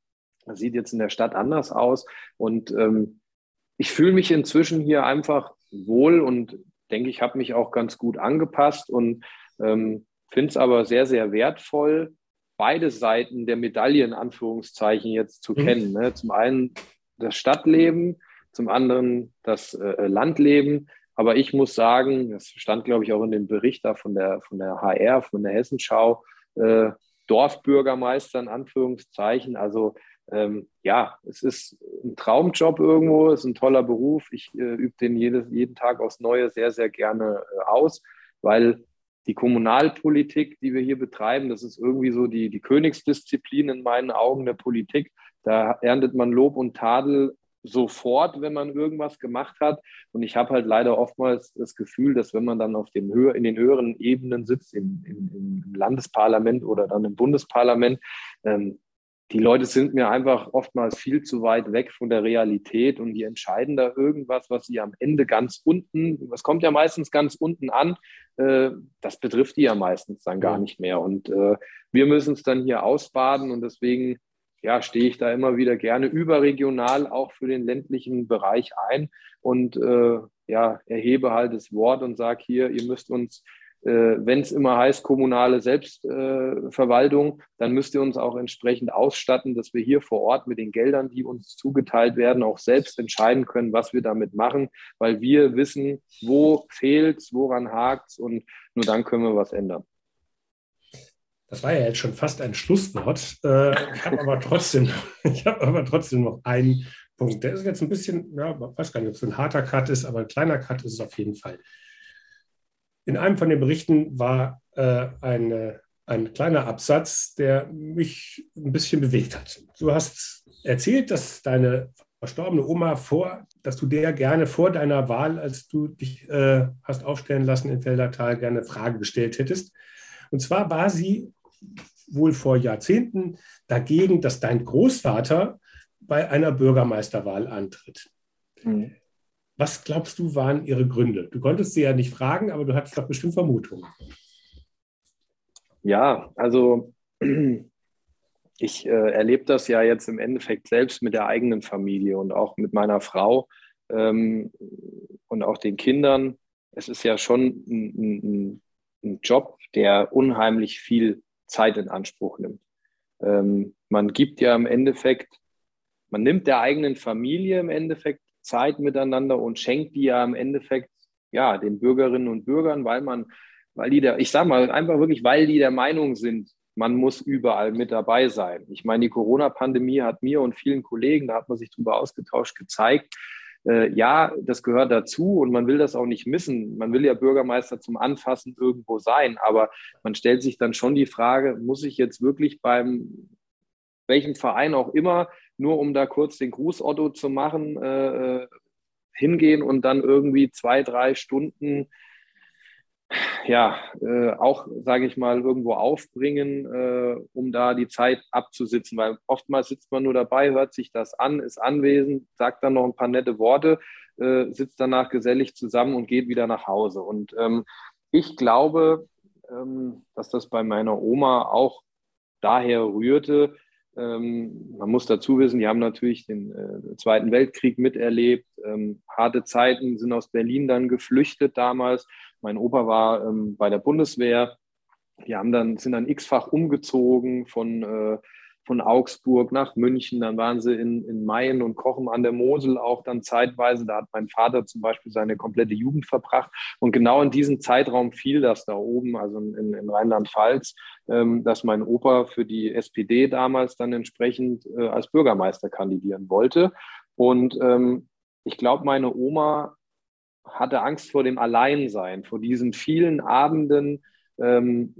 das sieht jetzt in der Stadt anders aus. Und ähm, ich fühle mich inzwischen hier einfach wohl und denke, ich habe mich auch ganz gut angepasst und ähm, finde es aber sehr, sehr wertvoll, beide Seiten der Medaille in Anführungszeichen jetzt zu mhm. kennen. Ne? Zum einen das Stadtleben, zum anderen das äh, Landleben. Aber ich muss sagen, das stand, glaube ich, auch in dem Bericht da von der, von der HR, von der Hessenschau, äh, Dorfbürgermeister in Anführungszeichen. Also ähm, ja, es ist ein Traumjob irgendwo, es ist ein toller Beruf. Ich äh, übe den jedes, jeden Tag aufs Neue sehr, sehr gerne äh, aus, weil die Kommunalpolitik, die wir hier betreiben, das ist irgendwie so die, die Königsdisziplin in meinen Augen der Politik. Da erntet man Lob und Tadel sofort, wenn man irgendwas gemacht hat. Und ich habe halt leider oftmals das Gefühl, dass wenn man dann auf den Höhe, in den höheren Ebenen sitzt, im, im, im Landesparlament oder dann im Bundesparlament, ähm, die Leute sind mir einfach oftmals viel zu weit weg von der Realität und die entscheiden da irgendwas, was sie am Ende ganz unten, das kommt ja meistens ganz unten an, äh, das betrifft die ja meistens dann gar nicht mehr. Und äh, wir müssen es dann hier ausbaden und deswegen ja, stehe ich da immer wieder gerne überregional auch für den ländlichen Bereich ein und äh, ja, erhebe halt das Wort und sage hier, ihr müsst uns äh, wenn es immer heißt kommunale Selbstverwaltung, äh, dann müsst ihr uns auch entsprechend ausstatten, dass wir hier vor Ort mit den Geldern, die uns zugeteilt werden, auch selbst entscheiden können, was wir damit machen, weil wir wissen, wo fehlt es, woran hakt es und nur dann können wir was ändern. Das war ja jetzt schon fast ein Schlusswort. Äh, ich habe aber, trotzdem, hab aber trotzdem noch einen Punkt. Der ist jetzt ein bisschen, ja, weiß gar nicht, ob es ein harter Cut ist, aber ein kleiner Cut ist es auf jeden Fall. In einem von den Berichten war äh, eine, ein kleiner Absatz, der mich ein bisschen bewegt hat. Du hast erzählt, dass deine verstorbene Oma vor, dass du der gerne vor deiner Wahl, als du dich äh, hast aufstellen lassen in Feldertal, gerne Frage gestellt hättest. Und zwar war sie wohl vor Jahrzehnten dagegen, dass dein Großvater bei einer Bürgermeisterwahl antritt. Mhm. Was glaubst du, waren ihre Gründe? Du konntest sie ja nicht fragen, aber du hattest doch bestimmt Vermutungen. Ja, also ich äh, erlebe das ja jetzt im Endeffekt selbst mit der eigenen Familie und auch mit meiner Frau ähm, und auch den Kindern. Es ist ja schon ein, ein, ein Job, der unheimlich viel Zeit in Anspruch nimmt. Ähm, man gibt ja im Endeffekt, man nimmt der eigenen Familie im Endeffekt Zeit miteinander und schenkt die ja im Endeffekt ja den Bürgerinnen und Bürgern, weil man, weil die der, ich sag mal einfach wirklich, weil die der Meinung sind, man muss überall mit dabei sein. Ich meine, die Corona-Pandemie hat mir und vielen Kollegen, da hat man sich drüber ausgetauscht, gezeigt, äh, ja, das gehört dazu und man will das auch nicht missen. Man will ja Bürgermeister zum Anfassen irgendwo sein, aber man stellt sich dann schon die Frage, muss ich jetzt wirklich beim welchem Verein auch immer nur um da kurz den Grußotto zu machen, äh, äh, hingehen und dann irgendwie zwei, drei Stunden ja, äh, auch, sage ich mal, irgendwo aufbringen, äh, um da die Zeit abzusitzen, weil oftmals sitzt man nur dabei, hört sich das an, ist anwesend, sagt dann noch ein paar nette Worte, äh, sitzt danach gesellig zusammen und geht wieder nach Hause. Und ähm, ich glaube, ähm, dass das bei meiner Oma auch daher rührte, ähm, man muss dazu wissen, die haben natürlich den äh, Zweiten Weltkrieg miterlebt, ähm, harte Zeiten, sind aus Berlin dann geflüchtet damals. Mein Opa war ähm, bei der Bundeswehr. Die haben dann, sind dann x-fach umgezogen von äh, von Augsburg nach München, dann waren sie in, in Mayen und Kochen an der Mosel auch dann zeitweise. Da hat mein Vater zum Beispiel seine komplette Jugend verbracht. Und genau in diesem Zeitraum fiel das da oben, also in, in Rheinland-Pfalz, ähm, dass mein Opa für die SPD damals dann entsprechend äh, als Bürgermeister kandidieren wollte. Und ähm, ich glaube, meine Oma hatte Angst vor dem Alleinsein, vor diesen vielen Abenden, ähm,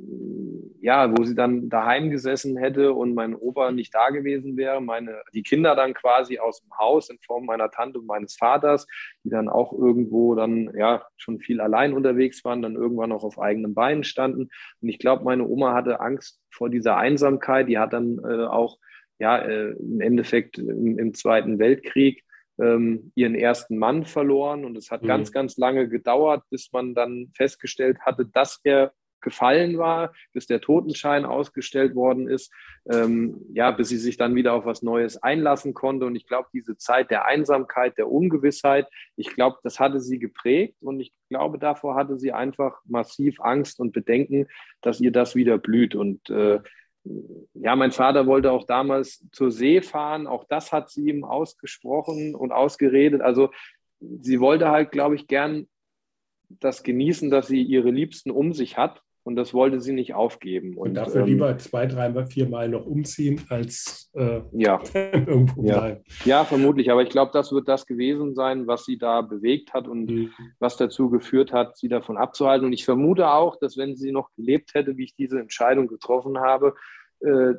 ja, wo sie dann daheim gesessen hätte und mein Opa nicht da gewesen wäre, meine, die Kinder dann quasi aus dem Haus in Form meiner Tante und meines Vaters, die dann auch irgendwo dann ja schon viel allein unterwegs waren, dann irgendwann auch auf eigenen Beinen standen. Und ich glaube, meine Oma hatte Angst vor dieser Einsamkeit. Die hat dann äh, auch ja äh, im Endeffekt im, im Zweiten Weltkrieg ähm, ihren ersten Mann verloren und es hat mhm. ganz, ganz lange gedauert, bis man dann festgestellt hatte, dass er gefallen war, bis der Totenschein ausgestellt worden ist, ähm, ja, bis sie sich dann wieder auf was Neues einlassen konnte. Und ich glaube, diese Zeit der Einsamkeit, der Ungewissheit, ich glaube, das hatte sie geprägt und ich glaube, davor hatte sie einfach massiv Angst und Bedenken, dass ihr das wieder blüht. Und äh, ja, mein Vater wollte auch damals zur See fahren. Auch das hat sie ihm ausgesprochen und ausgeredet. Also sie wollte halt, glaube ich, gern das genießen, dass sie ihre Liebsten um sich hat und das wollte sie nicht aufgeben. Und, und dafür ähm, lieber zwei, drei, vier Mal noch umziehen, als äh, ja. irgendwo bleiben. Ja. ja, vermutlich. Aber ich glaube, das wird das gewesen sein, was sie da bewegt hat und mhm. was dazu geführt hat, sie davon abzuhalten. Und ich vermute auch, dass wenn sie noch gelebt hätte, wie ich diese Entscheidung getroffen habe, äh,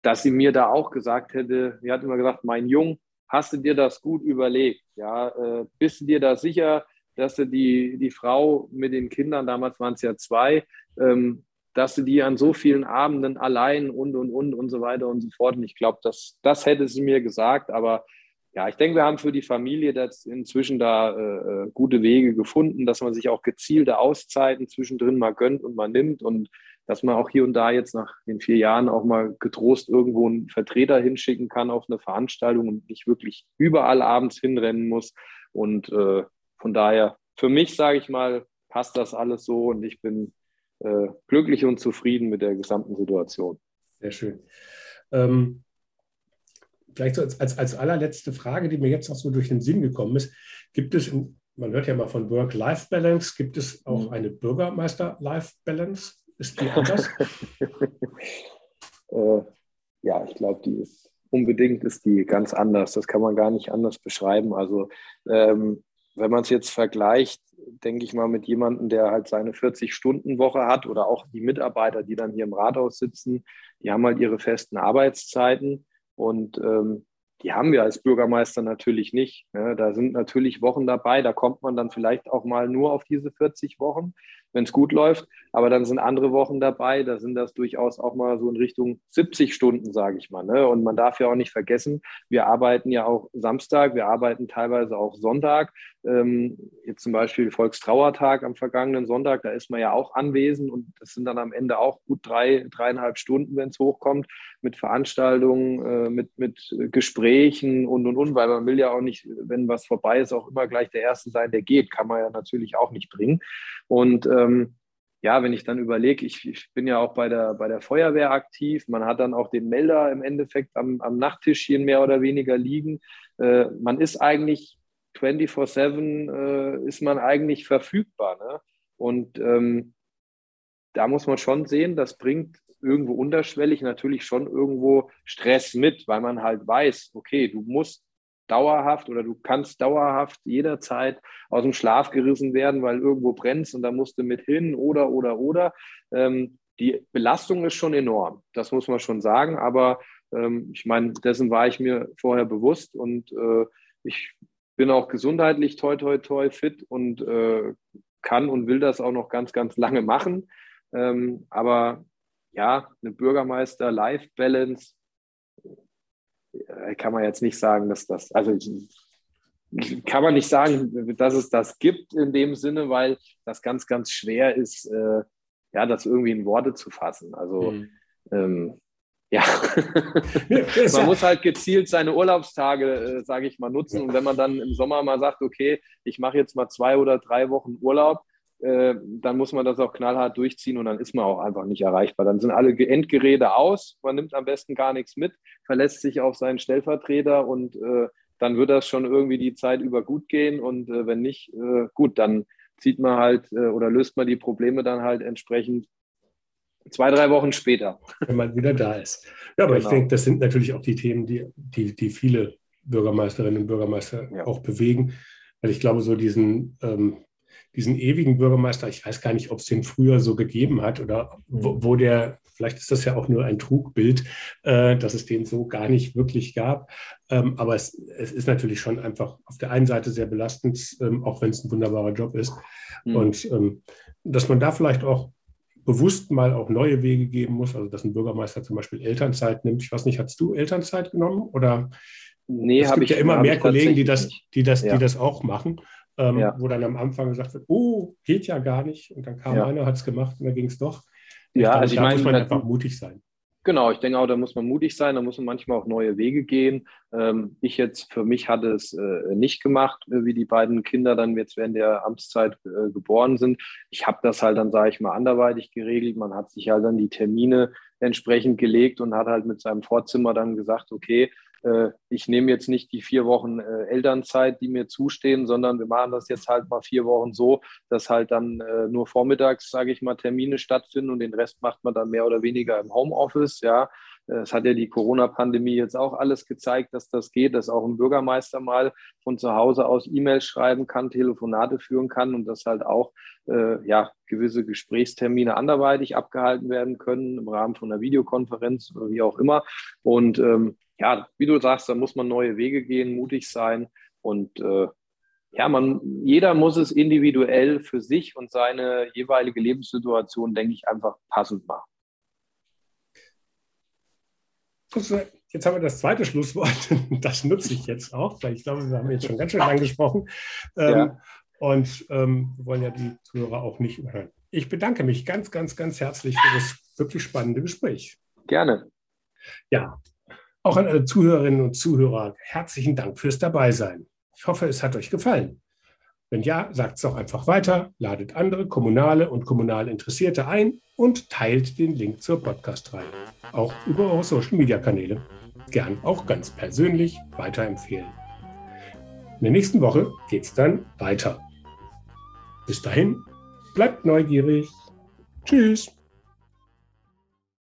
dass sie mir da auch gesagt hätte, sie hat immer gesagt, mein Jung, hast du dir das gut überlegt? Ja, äh, bist du dir da sicher, dass du die, die Frau mit den Kindern, damals waren es ja zwei, ähm, dass du die an so vielen Abenden allein und, und, und und so weiter und so fort. Und ich glaube, das, das hätte sie mir gesagt. Aber ja, ich denke, wir haben für die Familie das inzwischen da äh, äh, gute Wege gefunden, dass man sich auch gezielte Auszeiten zwischendrin mal gönnt und mal nimmt und dass man auch hier und da jetzt nach den vier Jahren auch mal getrost irgendwo einen Vertreter hinschicken kann auf eine Veranstaltung und nicht wirklich überall abends hinrennen muss. Und äh, von daher, für mich, sage ich mal, passt das alles so und ich bin äh, glücklich und zufrieden mit der gesamten Situation. Sehr schön. Ähm, vielleicht so als, als, als allerletzte Frage, die mir jetzt noch so durch den Sinn gekommen ist, gibt es, in, man hört ja mal von Work-Life-Balance, gibt es auch mhm. eine Bürgermeister-Life-Balance? Ist die anders? äh, ja, ich glaube, die ist unbedingt ist die ganz anders. Das kann man gar nicht anders beschreiben. Also ähm, wenn man es jetzt vergleicht, denke ich mal, mit jemandem, der halt seine 40-Stunden-Woche hat oder auch die Mitarbeiter, die dann hier im Rathaus sitzen, die haben halt ihre festen Arbeitszeiten und ähm, die haben wir als Bürgermeister natürlich nicht. Ne? Da sind natürlich Wochen dabei, da kommt man dann vielleicht auch mal nur auf diese 40 Wochen wenn es gut läuft. Aber dann sind andere Wochen dabei, da sind das durchaus auch mal so in Richtung 70 Stunden, sage ich mal. Ne? Und man darf ja auch nicht vergessen, wir arbeiten ja auch Samstag, wir arbeiten teilweise auch Sonntag. Ähm, jetzt zum Beispiel Volkstrauertag am vergangenen Sonntag, da ist man ja auch anwesend und das sind dann am Ende auch gut drei, dreieinhalb Stunden, wenn es hochkommt, mit Veranstaltungen, äh, mit, mit Gesprächen und und und, weil man will ja auch nicht, wenn was vorbei ist, auch immer gleich der Erste sein, der geht, kann man ja natürlich auch nicht bringen. Und ähm, ja, wenn ich dann überlege, ich, ich, bin ja auch bei der, bei der Feuerwehr aktiv, man hat dann auch den Melder im Endeffekt am, am Nachttischchen mehr oder weniger liegen. Äh, man ist eigentlich 24-7, äh, ist man eigentlich verfügbar. Ne? Und ähm, da muss man schon sehen, das bringt irgendwo unterschwellig natürlich schon irgendwo Stress mit, weil man halt weiß, okay, du musst dauerhaft oder du kannst dauerhaft jederzeit aus dem Schlaf gerissen werden, weil irgendwo brennt und da musst du mit hin oder, oder, oder. Ähm, die Belastung ist schon enorm, das muss man schon sagen, aber ähm, ich meine, dessen war ich mir vorher bewusst und äh, ich bin auch gesundheitlich toi, toi, toi fit und äh, kann und will das auch noch ganz, ganz lange machen. Ähm, aber ja, eine Bürgermeister-Life-Balance kann man jetzt nicht sagen, dass das, also kann man nicht sagen, dass es das gibt in dem Sinne, weil das ganz, ganz schwer ist, äh, ja, das irgendwie in Worte zu fassen. Also mhm. ähm, ja, man muss halt gezielt seine Urlaubstage, äh, sage ich mal, nutzen. Und wenn man dann im Sommer mal sagt, okay, ich mache jetzt mal zwei oder drei Wochen Urlaub, äh, dann muss man das auch knallhart durchziehen und dann ist man auch einfach nicht erreichbar. Dann sind alle Endgeräte aus, man nimmt am besten gar nichts mit, verlässt sich auf seinen Stellvertreter und äh, dann wird das schon irgendwie die Zeit über gut gehen und äh, wenn nicht, äh, gut, dann zieht man halt äh, oder löst man die Probleme dann halt entsprechend zwei, drei Wochen später. Wenn man wieder da ist. Ja, aber genau. ich denke, das sind natürlich auch die Themen, die, die, die viele Bürgermeisterinnen und Bürgermeister ja. auch bewegen. Weil ich glaube, so diesen ähm, diesen ewigen Bürgermeister, ich weiß gar nicht, ob es den früher so gegeben hat oder wo, wo der, vielleicht ist das ja auch nur ein Trugbild, äh, dass es den so gar nicht wirklich gab. Ähm, aber es, es, ist natürlich schon einfach auf der einen Seite sehr belastend, ähm, auch wenn es ein wunderbarer Job ist. Mhm. Und ähm, dass man da vielleicht auch bewusst mal auch neue Wege geben muss, also dass ein Bürgermeister zum Beispiel Elternzeit nimmt. Ich weiß nicht, hast du Elternzeit genommen oder? Nee, es gibt ich, ja immer mehr Kollegen, die das, die das, ja. die das auch machen ähm, ja. wo dann am Anfang gesagt wird, oh, geht ja gar nicht. Und dann kam ja. einer, hat es gemacht und dann ging es doch. ja, glaube, also ich da meine, muss man einfach mutig sein. Genau, ich denke auch, da muss man mutig sein, da muss man manchmal auch neue Wege gehen. Ähm, ich jetzt, für mich hatte es äh, nicht gemacht, äh, wie die beiden Kinder dann jetzt während der Amtszeit äh, geboren sind. Ich habe das halt dann, sage ich mal, anderweitig geregelt. Man hat sich halt dann die Termine entsprechend gelegt und hat halt mit seinem Vorzimmer dann gesagt, okay, ich nehme jetzt nicht die vier Wochen äh, Elternzeit, die mir zustehen, sondern wir machen das jetzt halt mal vier Wochen so, dass halt dann äh, nur vormittags, sage ich mal, Termine stattfinden und den Rest macht man dann mehr oder weniger im Homeoffice. Ja, es hat ja die Corona-Pandemie jetzt auch alles gezeigt, dass das geht, dass auch ein Bürgermeister mal von zu Hause aus E-Mails schreiben kann, Telefonate führen kann und dass halt auch äh, ja, gewisse Gesprächstermine anderweitig abgehalten werden können im Rahmen von einer Videokonferenz oder wie auch immer. Und ähm, ja, wie du sagst, da muss man neue Wege gehen, mutig sein und äh, ja, man, jeder muss es individuell für sich und seine jeweilige Lebenssituation, denke ich, einfach passend machen. Jetzt haben wir das zweite Schlusswort. Das nutze ich jetzt auch, weil ich glaube, wir haben jetzt schon ganz schön lang gesprochen. Ähm, ja. Und ähm, wir wollen ja die Zuhörer auch nicht hören. Ich bedanke mich ganz, ganz, ganz herzlich für das wirklich spannende Gespräch. Gerne. Ja, auch an alle Zuhörerinnen und Zuhörer herzlichen Dank fürs Dabeisein. Ich hoffe, es hat euch gefallen. Wenn ja, sagt es auch einfach weiter, ladet andere kommunale und kommunal Interessierte ein und teilt den Link zur Podcast-Reihe. Auch über eure Social-Media-Kanäle. Gern auch ganz persönlich weiterempfehlen. In der nächsten Woche geht es dann weiter. Bis dahin, bleibt neugierig. Tschüss.